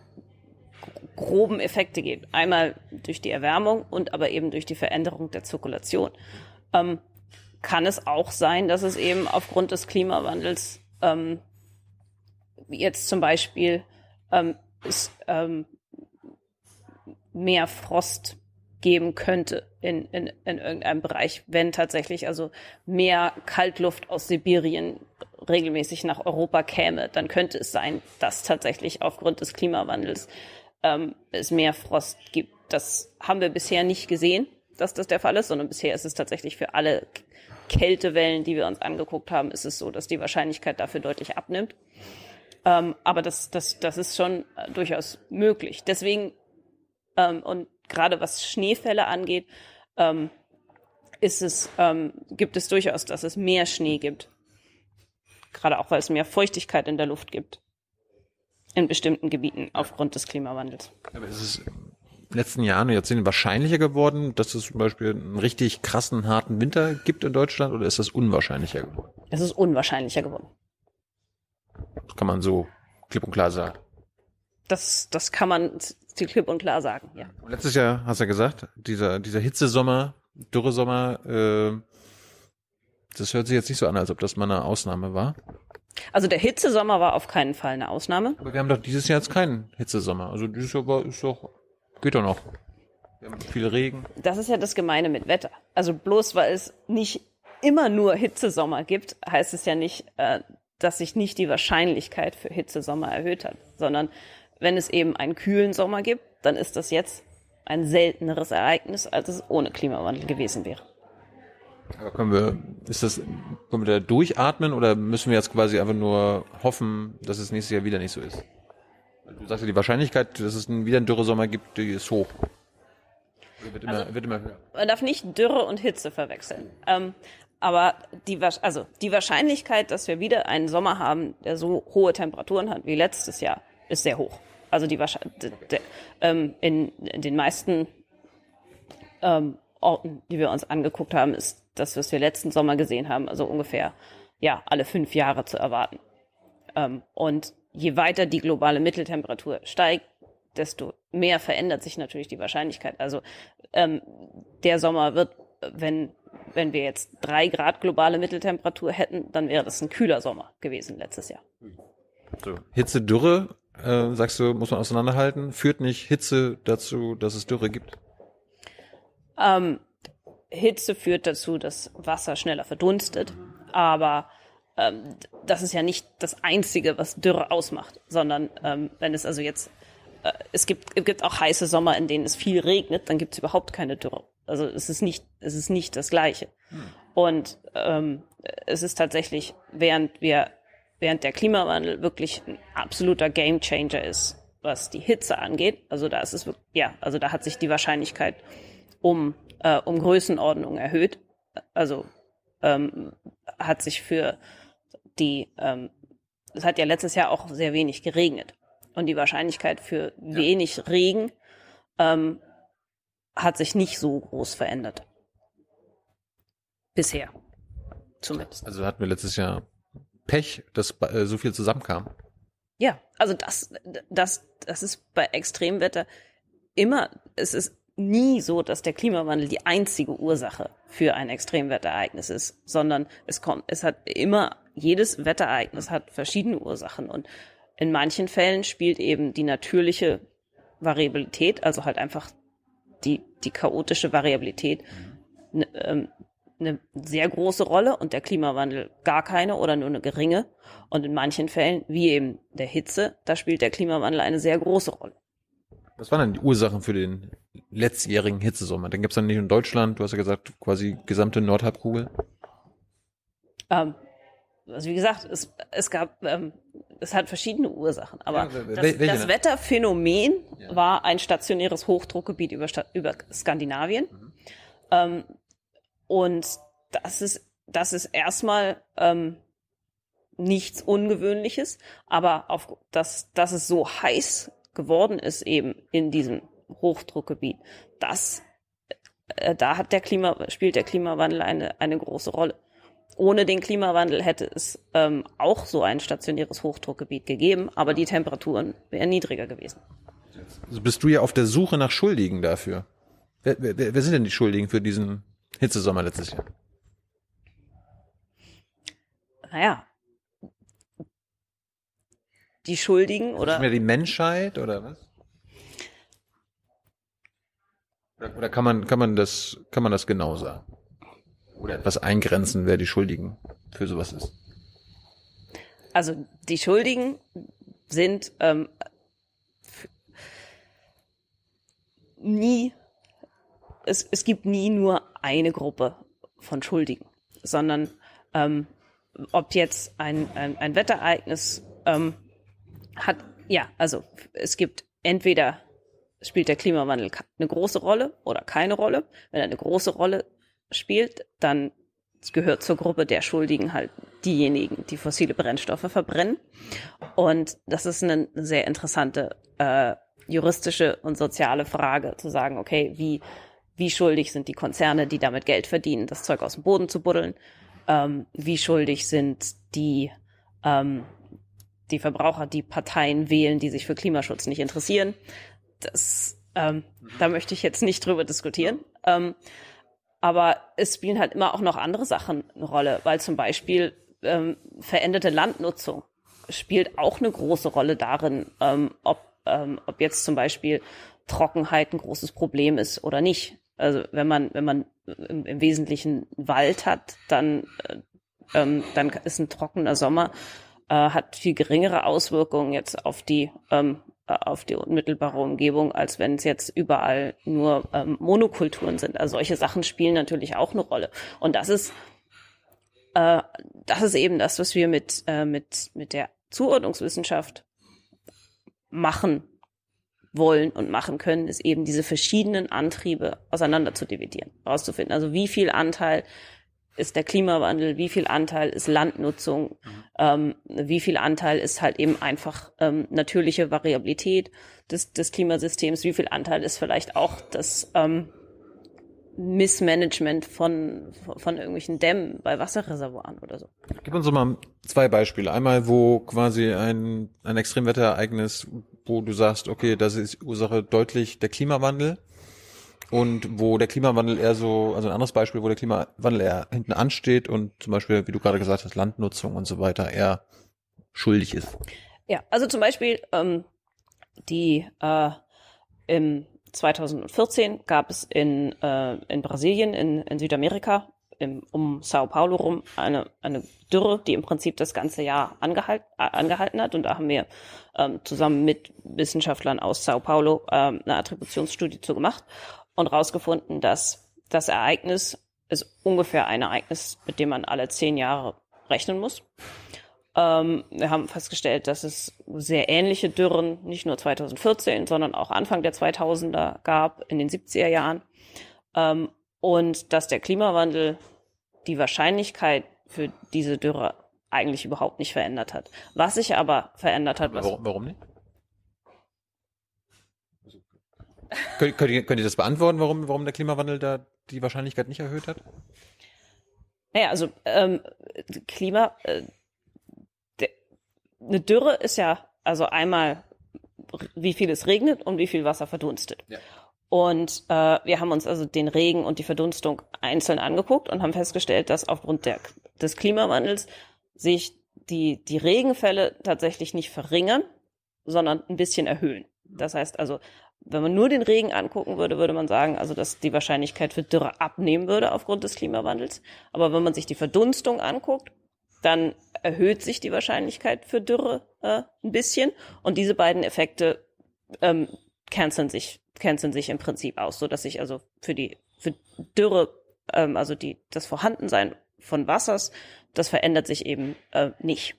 groben Effekte gibt, einmal durch die Erwärmung und aber eben durch die Veränderung der Zirkulation, ähm, kann es auch sein, dass es eben aufgrund des Klimawandels ähm, jetzt zum Beispiel ähm, es ähm, mehr Frost geben könnte in, in, in irgendeinem Bereich, wenn tatsächlich also mehr Kaltluft aus Sibirien regelmäßig nach Europa käme, dann könnte es sein, dass tatsächlich aufgrund des Klimawandels ähm, es mehr Frost gibt. Das haben wir bisher nicht gesehen, dass das der Fall ist, sondern bisher ist es tatsächlich für alle Kältewellen, die wir uns angeguckt haben, ist es so, dass die Wahrscheinlichkeit dafür deutlich abnimmt. Ähm, aber das, das, das ist schon äh, durchaus möglich. Deswegen, ähm, und gerade was Schneefälle angeht, ähm, ist es, ähm, gibt es durchaus, dass es mehr Schnee gibt. Gerade auch, weil es mehr Feuchtigkeit in der Luft gibt. In bestimmten Gebieten aufgrund des Klimawandels. Aber ist es in den letzten Jahren, Jahrzehnten wahrscheinlicher geworden, dass es zum Beispiel einen richtig krassen, harten Winter gibt in Deutschland oder ist das unwahrscheinlicher geworden? Es ist unwahrscheinlicher geworden. Das kann man so klipp und klar sagen. Das, das kann man klipp und klar sagen, ja. Und letztes Jahr hast du ja gesagt, dieser, dieser Hitzesommer, Dürresommer, äh, das hört sich jetzt nicht so an, als ob das mal eine Ausnahme war. Also der Hitzesommer war auf keinen Fall eine Ausnahme. Aber wir haben doch dieses Jahr jetzt keinen Hitzesommer. Also dieses Jahr war, ist doch, geht doch noch. Wir haben viel Regen. Das ist ja das Gemeine mit Wetter. Also bloß weil es nicht immer nur Hitzesommer gibt, heißt es ja nicht, äh, dass sich nicht die Wahrscheinlichkeit für Hitzesommer erhöht hat, sondern wenn es eben einen kühlen Sommer gibt, dann ist das jetzt ein selteneres Ereignis, als es ohne Klimawandel gewesen wäre. Aber können wir, ist das, können wir da durchatmen oder müssen wir jetzt quasi einfach nur hoffen, dass es nächstes Jahr wieder nicht so ist? Du sagst ja, die Wahrscheinlichkeit, dass es wieder einen Dürresommer gibt, die ist hoch. Wird immer, also, wird immer höher. Man darf nicht Dürre und Hitze verwechseln. Ähm, aber die, also die Wahrscheinlichkeit, dass wir wieder einen Sommer haben, der so hohe Temperaturen hat wie letztes Jahr, ist sehr hoch. Also die Wahrscheinlichkeit ähm, in, in, den meisten ähm, Orten, die wir uns angeguckt haben, ist das, was wir letzten Sommer gesehen haben, also ungefähr ja alle fünf Jahre zu erwarten. Ähm, und je weiter die globale Mitteltemperatur steigt, desto mehr verändert sich natürlich die Wahrscheinlichkeit. Also ähm, der Sommer wird, wenn wenn wir jetzt drei Grad globale Mitteltemperatur hätten, dann wäre das ein kühler Sommer gewesen letztes Jahr. So. Hitze, Dürre, äh, sagst du, muss man auseinanderhalten. Führt nicht Hitze dazu, dass es Dürre gibt? Ähm, Hitze führt dazu, dass Wasser schneller verdunstet, aber ähm, das ist ja nicht das Einzige, was Dürre ausmacht, sondern ähm, wenn es also jetzt äh, es gibt, es gibt auch heiße Sommer, in denen es viel regnet, dann gibt es überhaupt keine Dürre. Also es ist nicht, es ist nicht das Gleiche. Und ähm, es ist tatsächlich, während wir, während der Klimawandel wirklich ein absoluter Gamechanger ist, was die Hitze angeht, also da ist es ja, also da hat sich die Wahrscheinlichkeit um, äh, um Größenordnung erhöht. Also ähm, hat sich für die, ähm, es hat ja letztes Jahr auch sehr wenig geregnet. Und die Wahrscheinlichkeit für wenig Regen ähm, hat sich nicht so groß verändert. Bisher. Zumindest. Also hatten wir letztes Jahr Pech, dass äh, so viel zusammenkam. Ja, also das, das, das ist bei Extremwetter immer, es ist nie so, dass der Klimawandel die einzige Ursache für ein Extremwetterereignis ist, sondern es kommt, es hat immer, jedes Wetterereignis hat verschiedene Ursachen und in manchen Fällen spielt eben die natürliche Variabilität, also halt einfach die, die chaotische Variabilität, ne, ähm, eine sehr große Rolle und der Klimawandel gar keine oder nur eine geringe. Und in manchen Fällen, wie eben der Hitze, da spielt der Klimawandel eine sehr große Rolle. Was waren denn die Ursachen für den letztjährigen Hitzesommer? Den es dann nicht in Deutschland, du hast ja gesagt, quasi gesamte Nordhalbkugel. Ähm, also wie gesagt, es, es gab, ähm, es hat verschiedene Ursachen, aber Ja, das, das? Wetterphänomen war ein stationäres Hochdruckgebiet über, über Skandinavien. Mhm. Ähm, und das ist, das ist erstmal ähm, nichts Ungewöhnliches, aber auf, dass, dass es so heiß geworden ist eben in diesem Hochdruckgebiet, das, äh, da hat der Klima, spielt der Klimawandel eine, eine große Rolle. Ohne den Klimawandel hätte es ähm, auch so ein stationäres Hochdruckgebiet gegeben, aber die Temperaturen wären niedriger gewesen. Also bist du ja auf der Suche nach Schuldigen dafür. Wer, wer, wer sind denn die Schuldigen für diesen Hitzesommer letztes Jahr? Naja, die Schuldigen Ist oder mehr die Menschheit oder was? Oder, oder kann man kann man das kann man das genau sagen? Oder etwas eingrenzen, wer die Schuldigen für sowas ist? Also die Schuldigen sind ähm, nie, es, es gibt nie nur eine Gruppe von Schuldigen, sondern ähm, ob jetzt ein, ein, ein Wetterereignis ähm, hat, ja, also es gibt entweder spielt der Klimawandel eine große Rolle oder keine Rolle. Wenn er eine große Rolle spielt, dann gehört zur Gruppe der Schuldigen halt diejenigen, die fossile Brennstoffe verbrennen. Und das ist eine sehr interessante äh, juristische und soziale Frage, zu sagen, okay, wie, wie schuldig sind die Konzerne, die damit Geld verdienen, das Zeug aus dem Boden zu buddeln? Ähm, wie schuldig sind die, ähm, die Verbraucher, die Parteien wählen, die sich für Klimaschutz nicht interessieren? Das, ähm, da möchte ich jetzt nicht drüber diskutieren. Ähm, aber es spielen halt immer auch noch andere Sachen eine Rolle, weil zum Beispiel ähm, veränderte Landnutzung spielt auch eine große Rolle darin, ähm, ob, ähm, ob jetzt zum Beispiel Trockenheit ein großes Problem ist oder nicht. Also wenn man, wenn man im, im Wesentlichen Wald hat, dann, äh, ähm, dann ist ein trockener Sommer, äh, hat viel geringere Auswirkungen jetzt auf die ähm, äh, auf die unmittelbare Umgebung, als wenn es jetzt überall nur ähm, Monokulturen sind. Also solche Sachen spielen natürlich auch eine Rolle. Und das ist äh, das ist eben das, was wir mit äh, mit mit der Zuordnungswissenschaft machen wollen und machen können, ist eben diese verschiedenen Antriebe auseinander zu dividieren, rauszufinden. Also wie viel Anteil ist der Klimawandel, wie viel Anteil ist Landnutzung, ähm, wie viel Anteil ist halt eben einfach ähm, natürliche Variabilität des, des Klimasystems, wie viel Anteil ist vielleicht auch das ähm, Missmanagement von, von irgendwelchen Dämmen bei Wasserreservoiren oder so. Gib uns doch mal zwei Beispiele. Einmal, wo quasi ein, ein Extremwetterereignis, wo du sagst, okay, das ist Ursache deutlich der Klimawandel. Und wo der Klimawandel eher so, also ein anderes Beispiel, wo der Klimawandel eher hinten ansteht und zum Beispiel, wie du gerade gesagt hast, Landnutzung und so weiter eher schuldig ist. Ja, also zum Beispiel ähm, die äh, im 2014 gab es in, äh, in Brasilien, in, in Südamerika, im, um Sao Paulo rum eine, eine Dürre, die im Prinzip das ganze Jahr angehalt, äh, angehalten hat. Und da haben wir ähm, zusammen mit Wissenschaftlern aus Sao Paulo ähm, eine Attributionsstudie zu gemacht und rausgefunden, dass das Ereignis ist ungefähr ein Ereignis, mit dem man alle zehn Jahre rechnen muss. Ähm, wir haben festgestellt, dass es sehr ähnliche Dürren nicht nur 2014, sondern auch Anfang der 2000er gab, in den 70er Jahren. Ähm, und dass der Klimawandel die Wahrscheinlichkeit für diese Dürre eigentlich überhaupt nicht verändert hat. Was sich aber verändert hat. Warum, warum nicht? Könnt, könnt, ihr, könnt ihr das beantworten, warum, warum der Klimawandel da die Wahrscheinlichkeit nicht erhöht hat? Naja, also ähm, Klima, äh, der, eine Dürre ist ja also einmal, wie viel es regnet und wie viel Wasser verdunstet. Ja. Und äh, wir haben uns also den Regen und die Verdunstung einzeln angeguckt und haben festgestellt, dass aufgrund der, des Klimawandels sich die, die Regenfälle tatsächlich nicht verringern, sondern ein bisschen erhöhen. Das heißt also, wenn man nur den Regen angucken würde, würde man sagen, also dass die Wahrscheinlichkeit für Dürre abnehmen würde aufgrund des Klimawandels. Aber wenn man sich die Verdunstung anguckt, dann erhöht sich die Wahrscheinlichkeit für Dürre äh, ein bisschen. Und diese beiden Effekte ähm, canceln sich, canceln sich im Prinzip aus, so dass sich also für die für Dürre, ähm, also die das Vorhandensein von Wassers, das verändert sich eben äh, nicht.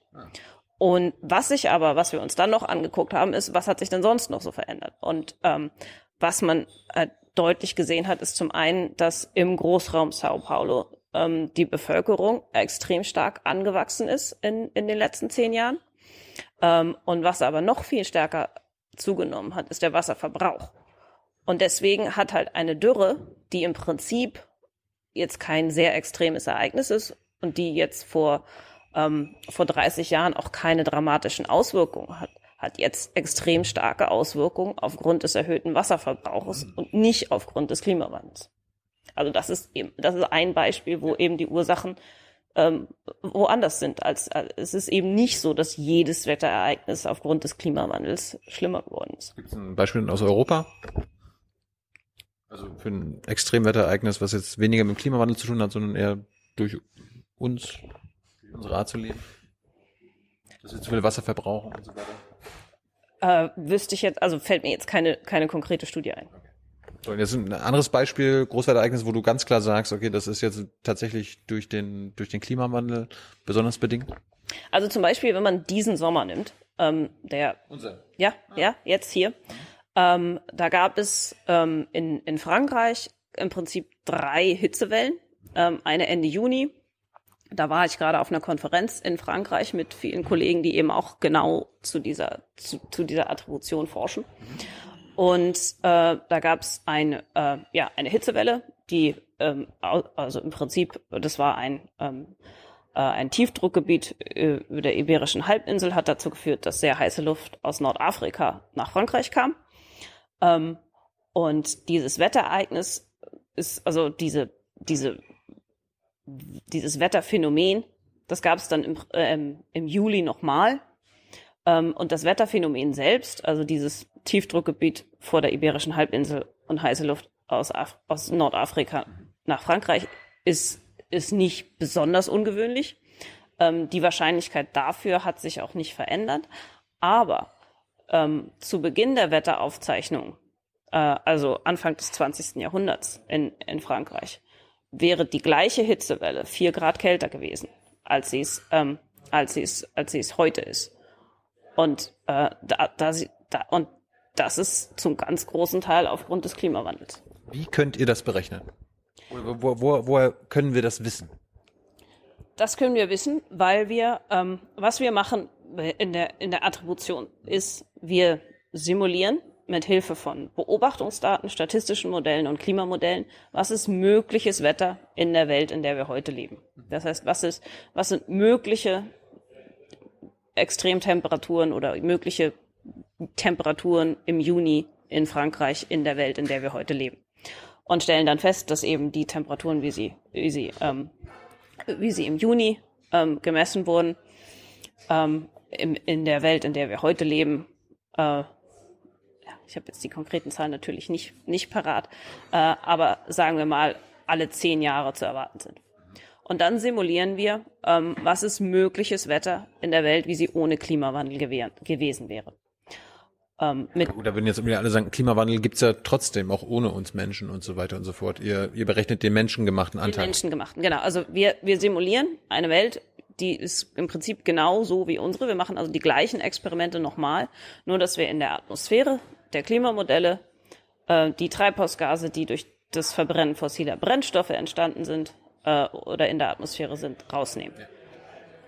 Und was sich aber, was wir uns dann noch angeguckt haben, ist, was hat sich denn sonst noch so verändert? Und ähm, was man äh, deutlich gesehen hat, ist zum einen, dass im Großraum Sao Paulo ähm, die Bevölkerung extrem stark angewachsen ist in, in den letzten zehn Jahren. Ähm, und was aber noch viel stärker zugenommen hat, ist der Wasserverbrauch. Und deswegen hat halt eine Dürre, die im Prinzip jetzt kein sehr extremes Ereignis ist und die jetzt vor ähm, vor 30 Jahren auch keine dramatischen Auswirkungen hat, hat jetzt extrem starke Auswirkungen aufgrund des erhöhten Wasserverbrauchs und nicht aufgrund des Klimawandels. Also das ist eben, das ist ein Beispiel, wo eben die Ursachen ähm, woanders sind. Als, als es ist eben nicht so, dass jedes Wetterereignis aufgrund des Klimawandels schlimmer geworden ist. Gibt es ein Beispiel aus Europa? Also für ein Extremwetterereignis, was jetzt weniger mit dem Klimawandel zu tun hat, sondern eher durch uns unsere Art zu leben? Dass wir zu viel Wasser verbrauchen und so weiter? Äh, wüsste ich jetzt, also fällt mir jetzt keine, keine konkrete Studie ein. So, und jetzt ein anderes Beispiel, Großwettereignis, wo du ganz klar sagst, okay, das ist jetzt tatsächlich durch den, durch den Klimawandel besonders bedingt? Also zum Beispiel, wenn man diesen Sommer nimmt, ähm, der, Unser. ja, ah. ja, jetzt hier, ähm, da gab es ähm, in, in Frankreich im Prinzip drei Hitzewellen, ähm, eine Ende Juni, da war ich gerade auf einer Konferenz in Frankreich mit vielen Kollegen, die eben auch genau zu dieser, zu, zu dieser Attribution forschen. Und äh, da gab es eine, äh, ja, eine Hitzewelle, die ähm, also im Prinzip, das war ein, ähm, äh, ein Tiefdruckgebiet äh, über der Iberischen Halbinsel, hat dazu geführt, dass sehr heiße Luft aus Nordafrika nach Frankreich kam. Ähm, und dieses Wetterereignis ist, also diese, diese dieses Wetterphänomen, das gab es dann im, äh, im Juli nochmal. Ähm, und das Wetterphänomen selbst, also dieses Tiefdruckgebiet vor der Iberischen Halbinsel und heiße Luft aus, Af aus Nordafrika nach Frankreich, ist, ist nicht besonders ungewöhnlich. Ähm, die Wahrscheinlichkeit dafür hat sich auch nicht verändert. Aber ähm, zu Beginn der Wetteraufzeichnung, äh, also Anfang des 20. Jahrhunderts in, in Frankreich, wäre die gleiche Hitzewelle vier Grad kälter gewesen, als sie es, ähm, als sie es, als sie es heute ist. Und äh, da, da, da, und das ist zum ganz großen Teil aufgrund des Klimawandels. Wie könnt ihr das berechnen? Wo, wo, woher können wir das wissen? Das können wir wissen, weil wir, ähm, was wir machen in der, in der Attribution ist, wir simulieren mit Hilfe von Beobachtungsdaten, statistischen Modellen und Klimamodellen, was ist mögliches Wetter in der Welt, in der wir heute leben. Das heißt, was ist, was sind mögliche Extremtemperaturen oder mögliche Temperaturen im Juni in Frankreich in der Welt, in der wir heute leben. Und stellen dann fest, dass eben die Temperaturen, wie sie, wie sie, ähm, wie sie im Juni ähm, gemessen wurden, ähm, im, in der Welt, in der wir heute leben, äh, ich habe jetzt die konkreten Zahlen natürlich nicht, nicht parat, äh, aber sagen wir mal, alle zehn Jahre zu erwarten sind. Und dann simulieren wir, ähm, was ist mögliches Wetter in der Welt, wie sie ohne Klimawandel gewähr- gewesen wäre. Ähm, mit Gut, da würden jetzt alle sagen, Klimawandel gibt's ja trotzdem, auch ohne uns Menschen und so weiter und so fort. Ihr, ihr berechnet den menschengemachten den Anteil. menschengemachten. Genau. Also wir, wir simulieren eine Welt, die ist im Prinzip genau so wie unsere. Wir machen also die gleichen Experimente nochmal, nur dass wir in der Atmosphäre der Klimamodelle äh, die Treibhausgase, die durch das Verbrennen fossiler Brennstoffe entstanden sind äh, oder in der Atmosphäre sind, rausnehmen.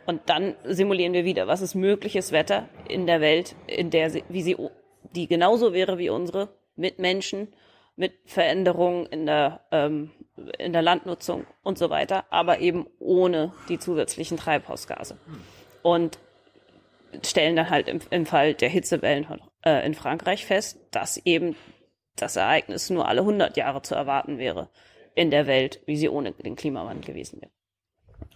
Und dann simulieren wir wieder, was ist mögliches Wetter in der Welt, in der sie, wie sie, die genauso wäre wie unsere, mit Menschen, mit Veränderungen in der, ähm, in der Landnutzung und so weiter, aber eben ohne die zusätzlichen Treibhausgase. Und stellen dann halt im, im Fall der Hitzewellen äh, in Frankreich fest, dass eben das Ereignis nur alle 100 Jahre zu erwarten wäre in der Welt, wie sie ohne den Klimawandel gewesen wäre.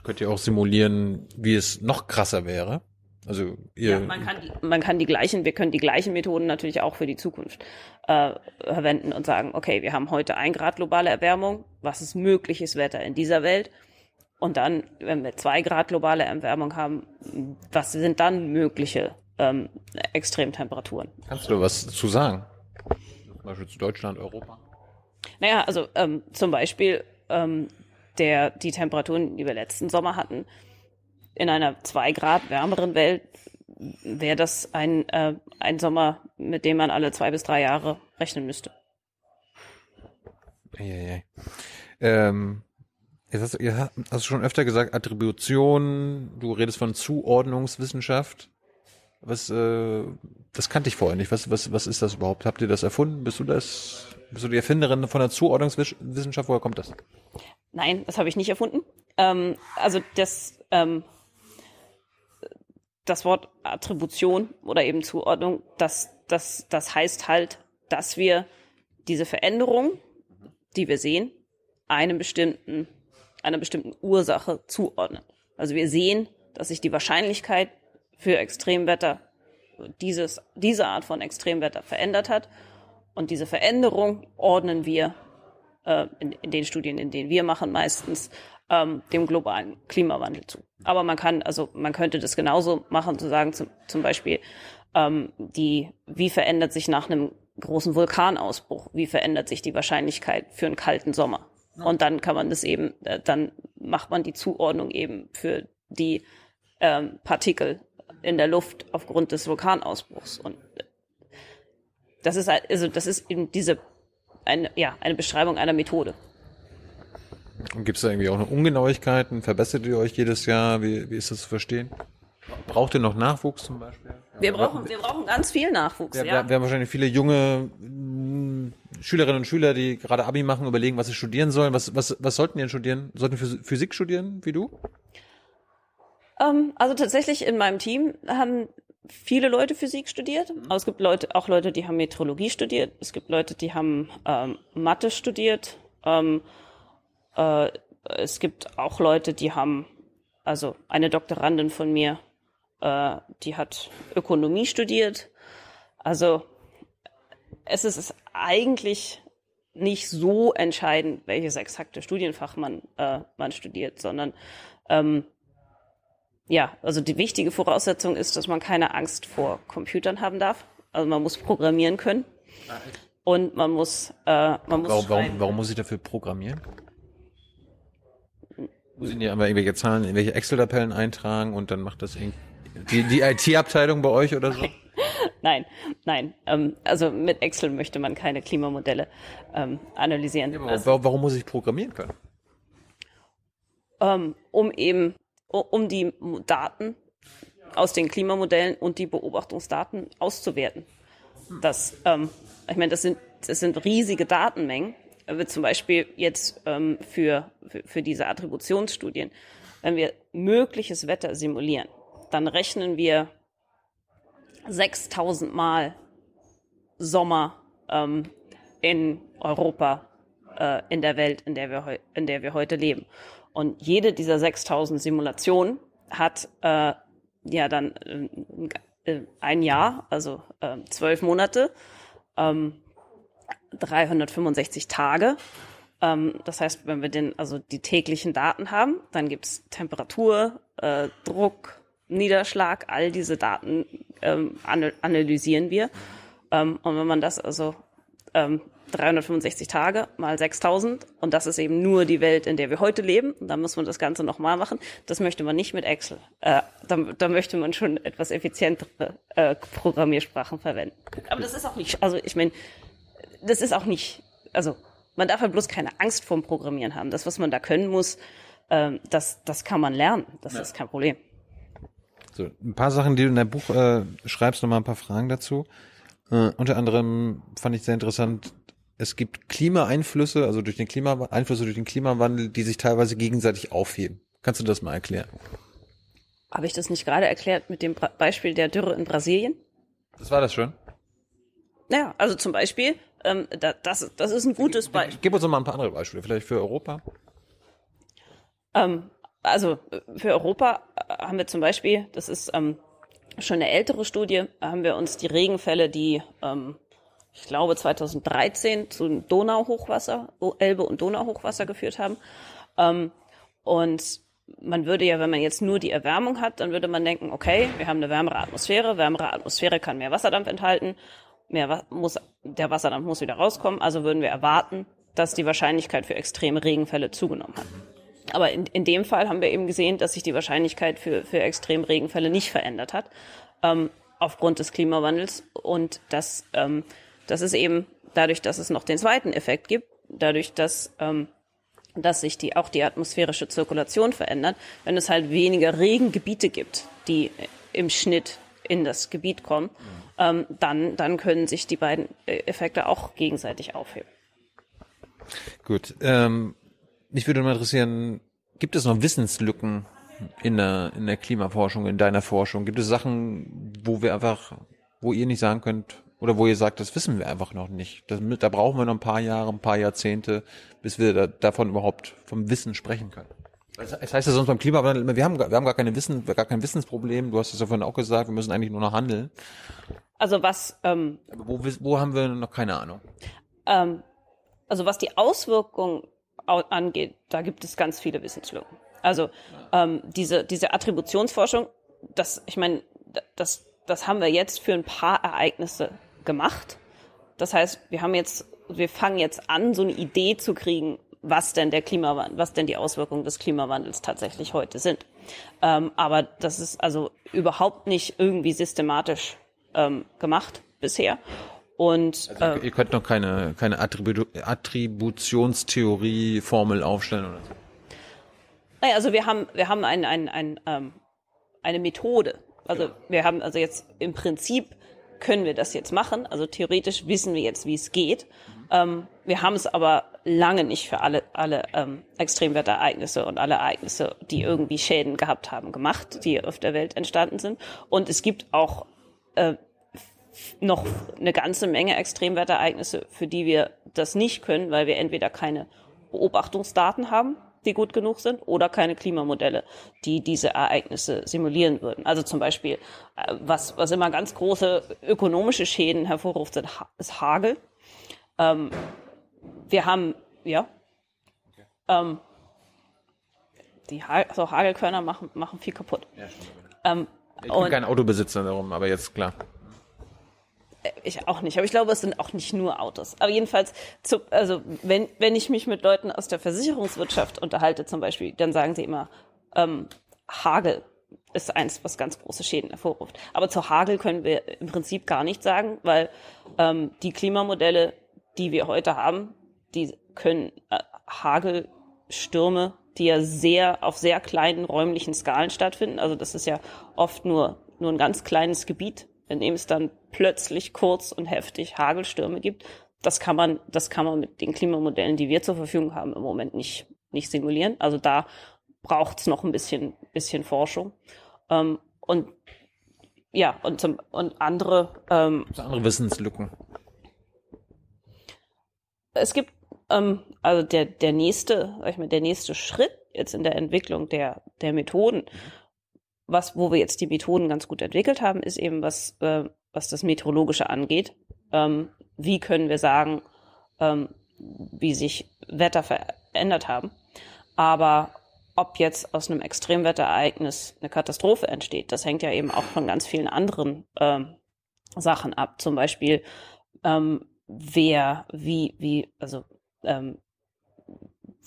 Könnt ihr auch simulieren, wie es noch krasser wäre? Also ihr, Ja, man kann, die, man kann die gleichen, wir können die gleichen Methoden natürlich auch für die Zukunft äh, verwenden und sagen, okay, wir haben heute ein Grad globale Erwärmung, was ist mögliches Wetter in dieser Welt? Und dann, wenn wir zwei Grad globale Erwärmung haben, was sind dann mögliche ähm, Extremtemperaturen? kannst du was zu sagen? Zum Beispiel zu Deutschland, Europa? Naja, also ähm, zum Beispiel ähm, der, die Temperaturen, die wir letzten Sommer hatten, in einer zwei Grad wärmeren Welt wäre das ein, äh, ein Sommer, mit dem man alle zwei bis drei Jahre rechnen müsste. Eieiei. Ähm, jetzt hast, du- ihr hast hast schon öfter gesagt, Attribution, du redest von Zuordnungswissenschaft. Was, äh, das kannte ich vorher nicht. Was, was, was ist das überhaupt? Habt ihr das erfunden? Bist du das, bist du die Erfinderin von der Zuordnungswissenschaft? Woher kommt das? Nein, das habe ich nicht erfunden. Ähm, also das, ähm, das Wort Attribution oder eben Zuordnung, das, das, das heißt halt, dass wir diese Veränderung, die wir sehen, einem bestimmten, einer bestimmten Ursache zuordnen. Also wir sehen, dass sich die Wahrscheinlichkeit für Extremwetter, dieses, diese Art von Extremwetter verändert hat. Und diese Veränderung ordnen wir äh, in, in den Studien, in denen wir machen, meistens ähm, dem globalen Klimawandel zu. Aber man kann, also man könnte das genauso machen, zu sagen, zum, zum Beispiel, ähm, die, wie verändert sich nach einem großen Vulkanausbruch, wie verändert sich die Wahrscheinlichkeit für einen kalten Sommer? Und dann kann man das eben, äh, dann macht man die Zuordnung eben für die ähm, Partikel in der Luft aufgrund des Vulkanausbruchs. Und äh, das ist also das ist eben diese eine, ja, eine Beschreibung einer Methode. Gibt es da irgendwie auch noch Ungenauigkeiten? Verbessert ihr euch jedes Jahr? Wie, wie ist das zu verstehen? Braucht ihr noch Nachwuchs zum Beispiel? Wir brauchen, wir brauchen ganz viel Nachwuchs, Wir, ja. wir, wir haben wahrscheinlich viele junge Schülerinnen und Schüler, die gerade Abi machen, überlegen, was sie studieren sollen. Was, was, was sollten die denn studieren? Sollten Phys- Physik studieren, wie du? Ähm, also tatsächlich in meinem Team haben viele Leute Physik studiert. Aber es gibt Leute, auch Leute, die haben Meteorologie studiert. Es gibt Leute, die haben ähm, Mathe studiert. Ähm, äh, es gibt auch Leute, die haben, also eine Doktorandin von mir, äh, die hat Ökonomie studiert. Also es ist eigentlich nicht so entscheidend, welches exakte Studienfach man, äh, man studiert, sondern ähm, ja, also die wichtige Voraussetzung ist, dass man keine Angst vor Computern haben darf. Also man muss programmieren können. Und man muss, äh, man muss Warum, warum, warum muss ich dafür programmieren? Muss ich dir aber irgendwelche Zahlen, irgendwelche Excel-Tabellen eintragen und dann macht das irgendwie die, die IT-Abteilung bei euch oder so? Nein, nein. Ähm, also mit Excel möchte man keine Klimamodelle ähm, analysieren. Also, Warum, muss ich programmieren können? ähm, um eben, um die Daten aus den Klimamodellen und die Beobachtungsdaten auszuwerten. Das, ähm, ich meine, das sind, das sind riesige Datenmengen. Äh, Zum Beispiel jetzt ähm, für, für, für diese Attributionsstudien. Wenn wir mögliches Wetter simulieren, dann rechnen wir 6000 Mal Sommer ähm, in Europa, äh, in der Welt, in der, wir in der wir heute leben. Und jede dieser 6000 Simulationen hat äh, ja dann äh, ein Jahr, also äh, zwölf Monate, ähm, 365 Tage Ähm, das heißt, wenn wir den, also die täglichen Daten haben, dann gibt's Temperatur, äh, Druck, Niederschlag, all diese Daten ähm, analysieren wir. Ähm, und wenn man das also ähm, 365 Tage mal 6000 und das ist eben nur die Welt, in der wir heute leben. Und dann muss man das Ganze nochmal machen. Das möchte man nicht mit Excel. Äh, da, da möchte man schon etwas effizientere äh, Programmiersprachen verwenden. Aber das ist auch nicht, also ich meine, das ist auch nicht, also man darf halt bloß keine Angst vorm Programmieren haben. Das, was man da können muss, äh, das, das kann man lernen. Das ja. ist kein Problem. So, ein paar Sachen, die du in deinem Buch äh, schreibst, nochmal ein paar Fragen dazu. Äh, unter anderem fand ich sehr interessant, es gibt Klimaeinflüsse, also durch den Klima Einflüsse durch den Klimawandel, die sich teilweise gegenseitig aufheben. Kannst du das mal erklären? Habe ich das nicht gerade erklärt mit dem Beispiel der Dürre in Brasilien? Das war das schon. Naja, also zum Beispiel, ähm, da, das, das ist ein gutes Beispiel. Gib uns noch mal ein paar andere Beispiele, vielleicht für Europa. Ähm, also für Europa äh, haben wir zum Beispiel, das ist ähm, schon eine ältere Studie, haben wir uns die Regenfälle, die ähm, ich glaube 2013 zu Donauhochwasser, Elbe und Donauhochwasser geführt haben. Ähm, und man würde ja, wenn man jetzt nur die Erwärmung hat, dann würde man denken, okay, wir haben eine wärmere Atmosphäre, wärmere Atmosphäre kann mehr Wasserdampf enthalten, mehr muss, der Wasserdampf muss wieder rauskommen, also würden wir erwarten, dass die Wahrscheinlichkeit für extreme Regenfälle zugenommen hat. Aber in, in dem Fall haben wir eben gesehen, dass sich die Wahrscheinlichkeit für, für extreme Regenfälle nicht verändert hat, ähm, aufgrund des Klimawandels und dass ähm, das ist eben dadurch, dass es noch den zweiten Effekt gibt, dadurch, dass, ähm, dass sich die, auch die atmosphärische Zirkulation verändert, wenn es halt weniger Regengebiete gibt, die im Schnitt in das Gebiet kommen, ähm, dann, dann können sich die beiden äh, Effekte auch gegenseitig aufheben. Gut. Ähm, mich würde mal interessieren, gibt es noch Wissenslücken in der, in der Klimaforschung, in deiner Forschung? Gibt es Sachen, wo wir einfach, wo ihr nicht sagen könnt, oder wo ihr sagt, das wissen wir einfach noch nicht. Das, da brauchen wir noch ein paar Jahre, ein paar Jahrzehnte, bis wir da, davon überhaupt vom Wissen sprechen können. Es heißt ja sonst beim Klimawandel immer, wir haben, wir haben gar keine Wissen, gar kein Wissensproblem. Du hast es ja vorhin auch gesagt, wir müssen eigentlich nur noch handeln. Also was? Ähm, wo, wo haben wir noch keine Ahnung? Ähm, also was die Auswirkungen angeht, da gibt es ganz viele Wissenslücken. Also ähm, diese diese Attributionsforschung, das, ich meine, das das haben wir jetzt für ein paar Ereignisse gemacht. Das heißt, wir haben jetzt, wir fangen jetzt an, so eine Idee zu kriegen, was denn der Klimawandel, was denn die Auswirkungen des Klimawandels tatsächlich heute sind. Ähm, aber das ist also überhaupt nicht irgendwie systematisch ähm, gemacht bisher. Und also äh, ihr könnt noch keine keine Attribu Attributionstheorie Formel aufstellen oder so. Naja, also wir haben wir haben ein, ein, ein, ähm, eine Methode. Also wir haben also jetzt im Prinzip können wir das jetzt machen. Also theoretisch wissen wir jetzt, wie es geht. Ähm, wir haben es aber lange nicht für alle, alle ähm, Extremwetterereignisse und alle Ereignisse, die irgendwie Schäden gehabt haben, gemacht, die auf der Welt entstanden sind. Und es gibt auch äh, noch eine ganze Menge Extremwetterereignisse, für die wir das nicht können, weil wir entweder keine Beobachtungsdaten haben, die gut genug sind, oder keine Klimamodelle, die diese Ereignisse simulieren würden. Also zum Beispiel, äh, was, was immer ganz große ökonomische Schäden hervorruft, ist Hagel. Ähm, wir haben, ja, ähm, die ha also Hagelkörner machen, machen viel kaputt. Ja, ähm, ich bin kein Autobesitzer darum, aber jetzt klar. Ich auch nicht, aber ich glaube, es sind auch nicht nur Autos. Aber jedenfalls, zu, also wenn, wenn ich mich mit Leuten aus der Versicherungswirtschaft unterhalte zum Beispiel, dann sagen sie immer, ähm, Hagel ist eins, was ganz große Schäden hervorruft. Aber zu Hagel können wir im Prinzip gar nichts sagen, weil ähm, die Klimamodelle, die wir heute haben, die können äh, Hagelstürme, die ja sehr auf sehr kleinen räumlichen Skalen stattfinden. Also das ist ja oft nur nur ein ganz kleines Gebiet, in dem es dann plötzlich kurz und heftig Hagelstürme gibt. Das kann man, das kann man mit den Klimamodellen, die wir zur Verfügung haben, im Moment nicht, nicht simulieren. Also da braucht es noch ein bisschen, bisschen Forschung. Ähm, und ja, und, zum, und andere, ähm, andere Wissenslücken. Es gibt ähm, also der der nächste, sag ich mal, der nächste Schritt jetzt in der Entwicklung der der Methoden was, wo wir jetzt die Methoden ganz gut entwickelt haben, ist eben was, äh, was das Meteorologische angeht. Ähm, wie können wir sagen, ähm, wie sich Wetter verändert haben. Aber ob jetzt aus einem Extremwetterereignis eine Katastrophe entsteht, das hängt ja eben auch von ganz vielen anderen ähm, Sachen ab. Zum Beispiel, ähm, wer, wie, wie, also ähm,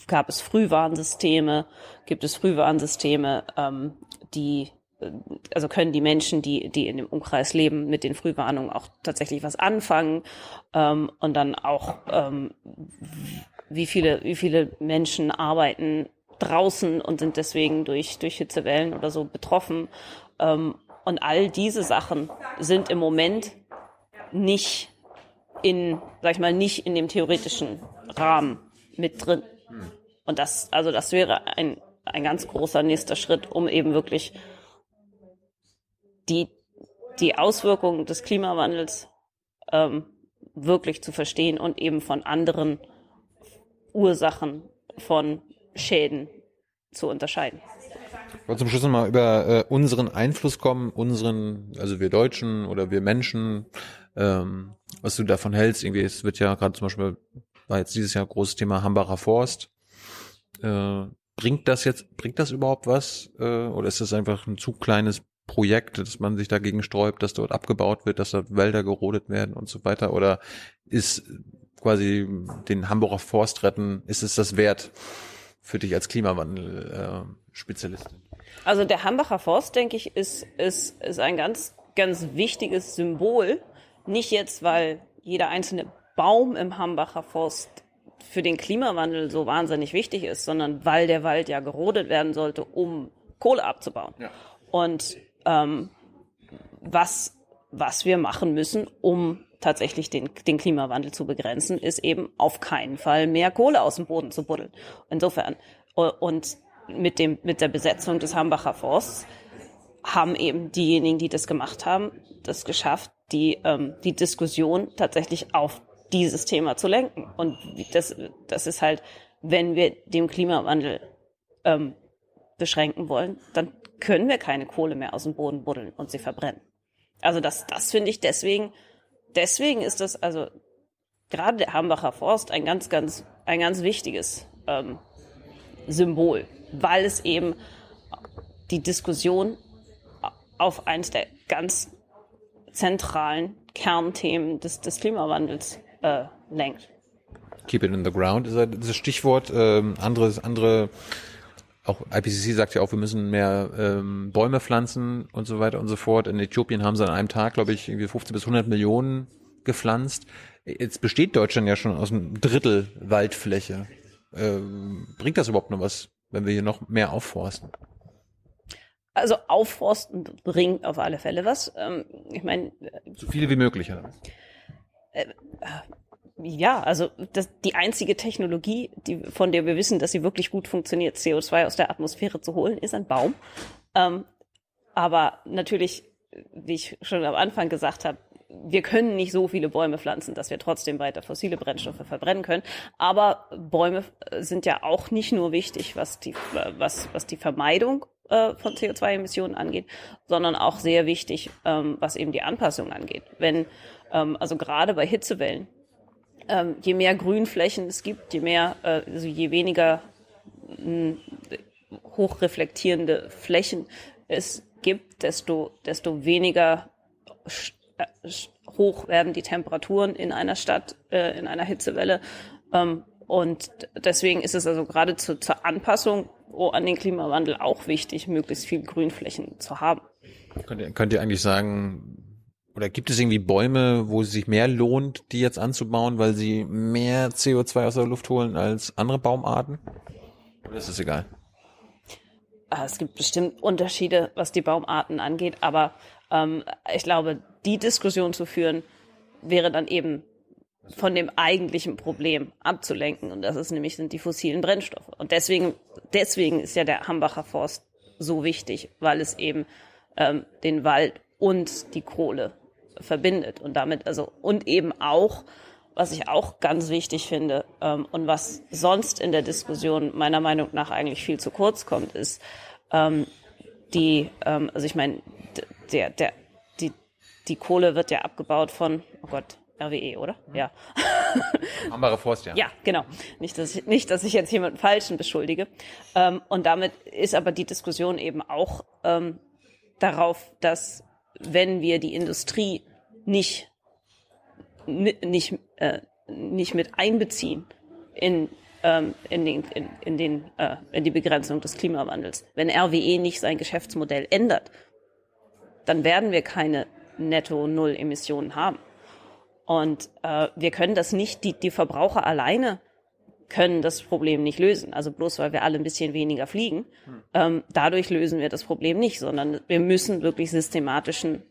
gab es Frühwarnsysteme, gibt es Frühwarnsysteme, ähm, die also können die Menschen, die, die in dem Umkreis leben, mit den Frühwarnungen auch tatsächlich was anfangen ähm, und dann auch ähm, wie viele, wie viele Menschen arbeiten draußen und sind deswegen durch, durch Hitzewellen oder so betroffen. Ähm, und all diese Sachen sind im Moment nicht in, sag ich mal, nicht in dem theoretischen Rahmen mit drin. Und das, also das wäre ein, ein ganz großer nächster Schritt, um eben wirklich die, die Auswirkungen des Klimawandels ähm, wirklich zu verstehen und eben von anderen Ursachen von Schäden zu unterscheiden. Ich wollte zum Schluss nochmal über äh, unseren Einfluss kommen, unseren, also wir Deutschen oder wir Menschen, ähm, was du davon hältst. Irgendwie, es wird ja gerade zum Beispiel, war jetzt dieses Jahr großes Thema Hambacher Forst. Äh, bringt das jetzt, bringt das überhaupt was? Äh, oder ist das einfach ein zu kleines Projekt, dass man sich dagegen sträubt, dass dort abgebaut wird, dass dort Wälder gerodet werden und so weiter? Oder ist quasi den Hamburger Forst retten, ist es das wert für dich als Klimawandel-Spezialistin? Äh, also der Hambacher Forst, denke ich, ist, ist, ist ein ganz, ganz wichtiges Symbol. Nicht jetzt, weil jeder einzelne Baum im Hambacher Forst für den Klimawandel so wahnsinnig wichtig ist, sondern weil der Wald ja gerodet werden sollte, um Kohle abzubauen. Ja. Und ähm, was, was wir machen müssen, um tatsächlich den, den Klimawandel zu begrenzen, ist eben auf keinen Fall mehr Kohle aus dem Boden zu buddeln. Insofern, und mit dem, mit der Besetzung des Hambacher Forsts haben eben diejenigen, die das gemacht haben, das geschafft, die, ähm, die Diskussion tatsächlich auf dieses Thema zu lenken. Und das, das ist halt, wenn wir dem Klimawandel ähm, beschränken wollen, dann können wir keine Kohle mehr aus dem Boden buddeln und sie verbrennen. Also das, das finde ich deswegen deswegen ist das also gerade der Hambacher Forst ein ganz, ganz, ein ganz wichtiges ähm, Symbol, weil es eben die Diskussion auf eines der ganz zentralen Kernthemen des, des Klimawandels äh, lenkt. Keep it in the ground ist das Stichwort. Ähm, anderes, andere, auch IPCC sagt ja auch, wir müssen mehr ähm, Bäume pflanzen und so weiter und so fort. In Äthiopien haben sie an einem Tag, glaube ich, irgendwie 50 bis 100 Millionen gepflanzt. Jetzt besteht Deutschland ja schon aus einem Drittel Waldfläche. Ähm, bringt das überhaupt noch was, wenn wir hier noch mehr aufforsten? Also aufforsten bringt auf alle Fälle was. Ähm, ich meine, so viele wie möglich, oder? Äh, ja, also das, die einzige Technologie, die, von der wir wissen, dass sie wirklich gut funktioniert, CO2 aus der Atmosphäre zu holen, ist ein Baum. Ähm, aber natürlich, wie ich schon am Anfang gesagt habe, wir können nicht so viele Bäume pflanzen, dass wir trotzdem weiter fossile Brennstoffe verbrennen können. Aber Bäume sind ja auch nicht nur wichtig, was die, was, was die Vermeidung äh, von CO2-Emissionen angeht, sondern auch sehr wichtig, ähm, was eben die Anpassung angeht. Wenn, ähm, also gerade bei Hitzewellen, ähm, je mehr Grünflächen es gibt, je mehr, äh, also je weniger mh, hochreflektierende Flächen es gibt, desto, desto weniger äh, hoch werden die Temperaturen in einer Stadt, äh, in einer Hitzewelle. Ähm, und deswegen ist es also gerade zu, zur Anpassung an den Klimawandel auch wichtig, möglichst viel Grünflächen zu haben. Könnt ihr, könnt ihr eigentlich sagen, oder gibt es irgendwie Bäume, wo es sich mehr lohnt, die jetzt anzubauen, weil sie mehr CO2 aus der Luft holen als andere Baumarten? Oder ist es egal? Ah, es gibt bestimmt Unterschiede, was die Baumarten angeht, aber ähm, ich glaube, die Diskussion zu führen, wäre dann eben von dem eigentlichen Problem abzulenken. Und das ist nämlich sind die fossilen Brennstoffe. Und deswegen, deswegen ist ja der Hambacher Forst so wichtig, weil es eben ähm, den Wald und die Kohle verbindet und damit also und eben auch was ich auch ganz wichtig finde ähm, und was sonst in der Diskussion meiner Meinung nach eigentlich viel zu kurz kommt, ist ähm, die, ähm, also ich meine, der, der, die, die Kohle wird ja abgebaut von, oh Gott, RWE, oder? Mhm. Ja. Ambare Forst, ja. Ja, genau. Nicht, dass ich, nicht, dass ich jetzt jemanden Falschen beschuldige. Ähm, und damit ist aber die Diskussion eben auch ähm, darauf, dass wenn wir die Industrie nicht, nicht, äh, nicht mit einbeziehen in, ähm, in, den, in, in, den, äh, in die Begrenzung des Klimawandels, wenn RWE nicht sein Geschäftsmodell ändert, dann werden wir keine Netto-Null-Emissionen haben. Und äh, wir können das nicht, die, die Verbraucher alleine können das Problem nicht lösen. Also bloß weil wir alle ein bisschen weniger fliegen, ähm, dadurch lösen wir das Problem nicht, sondern wir müssen wirklich systematischen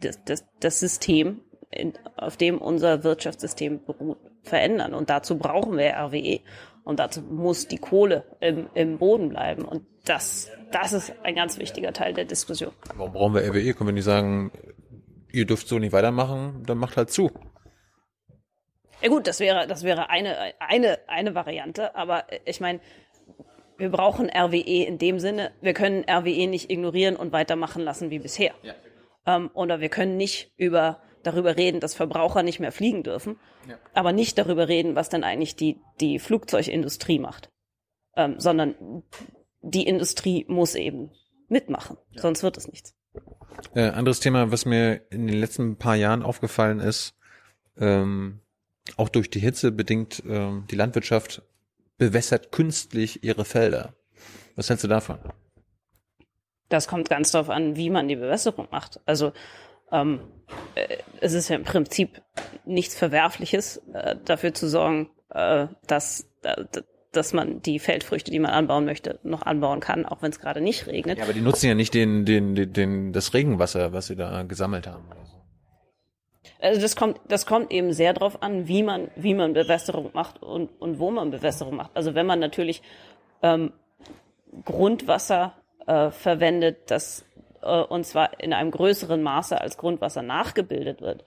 das, das, das System, in, auf dem unser Wirtschaftssystem beruht, verändern. Und dazu brauchen wir RWE. Und dazu muss die Kohle im, im Boden bleiben. Und das, das ist ein ganz wichtiger Teil der Diskussion. Warum brauchen wir RWE? Können wir nicht sagen, ihr dürft so nicht weitermachen, dann macht halt zu. Ja gut, das wäre, das wäre eine, eine, eine Variante, aber ich meine, wir brauchen RWE in dem Sinne, wir können RWE nicht ignorieren und weitermachen lassen wie bisher. Ja. Ähm, oder wir können nicht über, darüber reden, dass Verbraucher nicht mehr fliegen dürfen, ja. aber nicht darüber reden, was dann eigentlich die, die Flugzeugindustrie macht. Ähm, sondern die Industrie muss eben mitmachen, ja. sonst wird es nichts. Äh, anderes Thema, was mir in den letzten paar Jahren aufgefallen ist, ähm, auch durch die Hitze bedingt, ähm, die Landwirtschaft bewässert künstlich ihre Felder. Was hältst du davon? Das kommt ganz darauf an, wie man die Bewässerung macht. Also ähm, äh, es ist ja im Prinzip nichts Verwerfliches, äh, dafür zu sorgen, äh, dass, äh, dass man die Feldfrüchte, die man anbauen möchte, noch anbauen kann, auch wenn es gerade nicht regnet. Ja, aber die nutzen ja nicht den, den, den, den, das Regenwasser, was sie da gesammelt haben. Also das kommt, das kommt eben sehr darauf an, wie man, wie man Bewässerung macht und, und wo man Bewässerung macht. Also wenn man natürlich ähm, Grundwasser äh, verwendet, das äh, und zwar in einem größeren Maße als Grundwasser nachgebildet wird,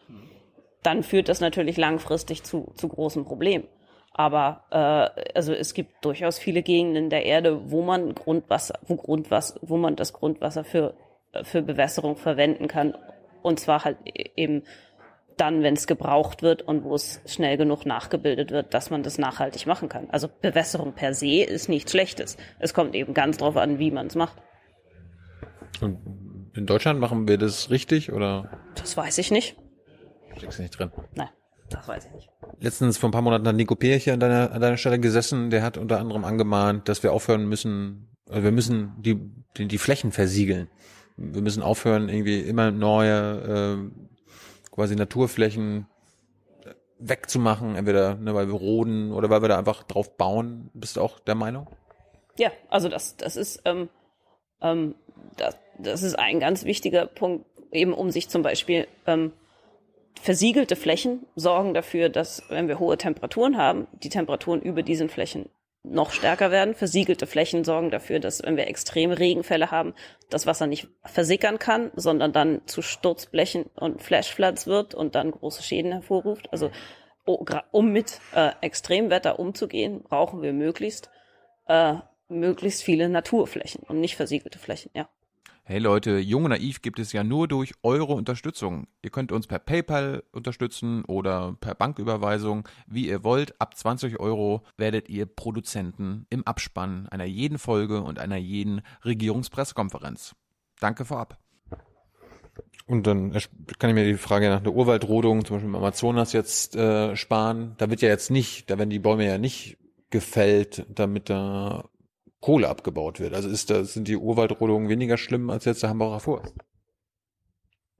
dann führt das natürlich langfristig zu, zu großen Problemen. Aber äh, also es gibt durchaus viele Gegenden der Erde, wo man Grundwasser, wo Grundwasser, wo man das Grundwasser für für Bewässerung verwenden kann und zwar halt e-, eben dann, wenn es gebraucht wird und wo es schnell genug nachgebildet wird, dass man das nachhaltig machen kann. Also Bewässerung per se ist nichts Schlechtes. Es kommt eben ganz drauf an, wie man es macht. Und in Deutschland machen wir das richtig oder? Das weiß ich nicht. Steckst nicht drin? Nein. Das weiß ich nicht. Letztens vor ein paar Monaten hat Nico Peer hier an deiner, an deiner Stelle gesessen. Der hat unter anderem angemahnt, dass wir aufhören müssen, also wir müssen die, die, die Flächen versiegeln. Wir müssen aufhören, irgendwie immer neue, äh, quasi Naturflächen wegzumachen, entweder ne, weil wir roden oder weil wir da einfach drauf bauen. Bist du auch der Meinung? Ja, also das, das ist, ähm, ähm, das, das ist ein ganz wichtiger Punkt, eben um sich zum Beispiel ähm, versiegelte Flächen sorgen dafür, dass, wenn wir hohe Temperaturen haben, die Temperaturen über diesen Flächen noch stärker werden. Versiegelte Flächen sorgen dafür, dass, wenn wir extreme Regenfälle haben, das Wasser nicht versickern kann, sondern dann zu Sturzblechen und Flashfloods wird und dann große Schäden hervorruft. Also, um mit äh, Extremwetter umzugehen, brauchen wir möglichst, äh, möglichst viele Naturflächen und nicht versiegelte Flächen, ja. Hey Leute, Jung und Naiv gibt es ja nur durch eure Unterstützung. Ihr könnt uns per PayPal unterstützen oder per Banküberweisung, wie ihr wollt. Ab 20 Euro werdet ihr Produzenten im Abspann einer jeden Folge und einer jeden Regierungspressekonferenz. Danke vorab. Und dann kann ich mir die Frage nach der Urwaldrodung, zum Beispiel im Amazonas jetzt äh, sparen. Da wird ja jetzt nicht, da werden die Bäume ja nicht gefällt, damit da Kohle abgebaut wird. Also ist da, sind die Urwaldrodungen weniger schlimm als jetzt der Hambacher Forst?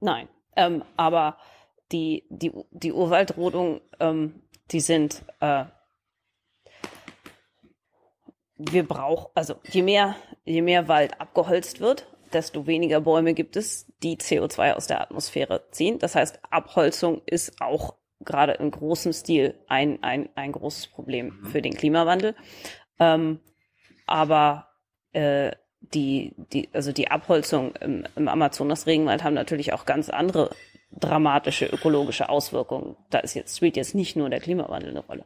Nein, ähm, aber die, die, die Urwaldrodungen, ähm, die sind, äh, wir brauchen, also je mehr, je mehr Wald abgeholzt wird, desto weniger Bäume gibt es, die CO2 aus der Atmosphäre ziehen. Das heißt, Abholzung ist auch gerade in großem Stil ein, ein, ein großes Problem mhm. für den Klimawandel. Ähm, aber äh, die, die, also die Abholzung im, im Amazonas-Regenwald haben natürlich auch ganz andere dramatische ökologische Auswirkungen. Da ist jetzt spielt jetzt nicht nur der Klimawandel eine Rolle.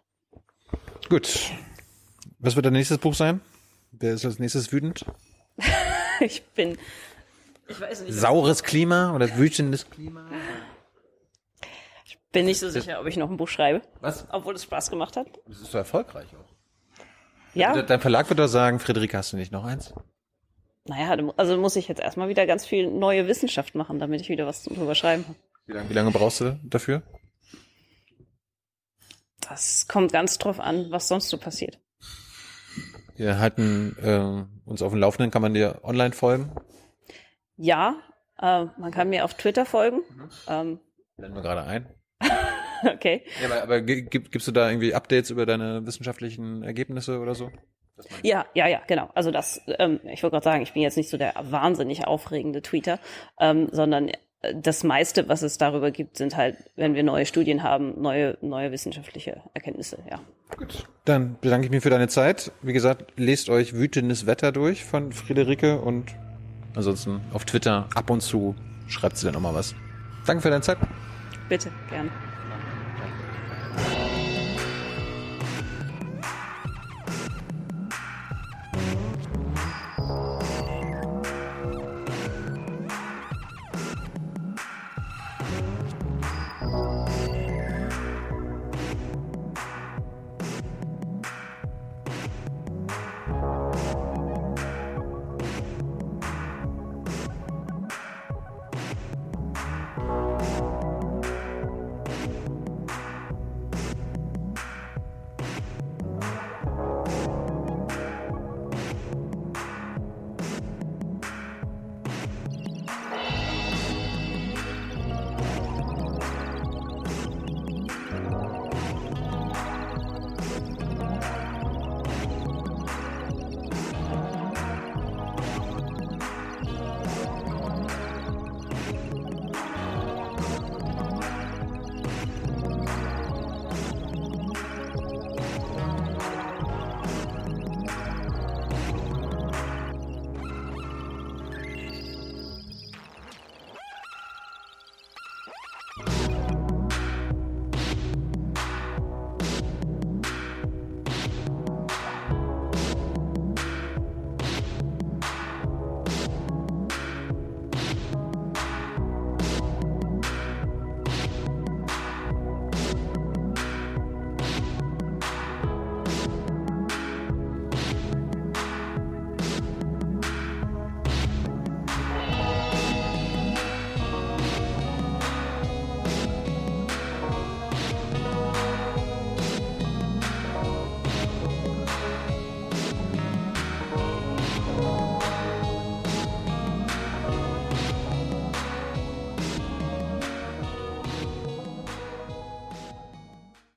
Gut. Was wird dein nächstes Buch sein? Wer ist als nächstes wütend? ich bin, ich weiß nicht. Saures Klima oder wütendes Klima? bin nicht so sicher, ob ich noch ein Buch schreibe, Was? obwohl es Spaß gemacht hat. Das ist so erfolgreich auch. Ja, Dein Verlag wird doch sagen, Friederike, hast du nicht noch eins? naja, also muss ich jetzt erstmal wieder ganz viel neue Wissenschaft machen, damit ich wieder was drüber schreiben habe. Wie lange, wie lange brauchst du dafür? Das kommt ganz drauf an, was sonst so passiert. Wir halten äh, uns auf dem Laufenden, kann man dir online folgen? Ja, äh, man kann mir auf Twitter folgen. Ähm, Blenden wir gerade ein. okay. Ja, aber, aber gi- gib, gibst du da irgendwie Updates über deine wissenschaftlichen Ergebnisse oder so? Ja, ja, ja, genau. Also das, ähm, ich wollte gerade sagen, ich bin jetzt nicht so der wahnsinnig aufregende Tweeter, ähm, sondern äh, das meiste, was es darüber gibt, sind halt, wenn wir neue Studien haben, neue, neue wissenschaftliche Erkenntnisse, ja. Dann bedanke ich mich für deine Zeit. Wie gesagt, lest euch Wütendes Wetter durch von Friederike und ansonsten auf Twitter ab und zu schreibt sie dann auch mal was. Danke für deine Zeit. Bitte, gerne.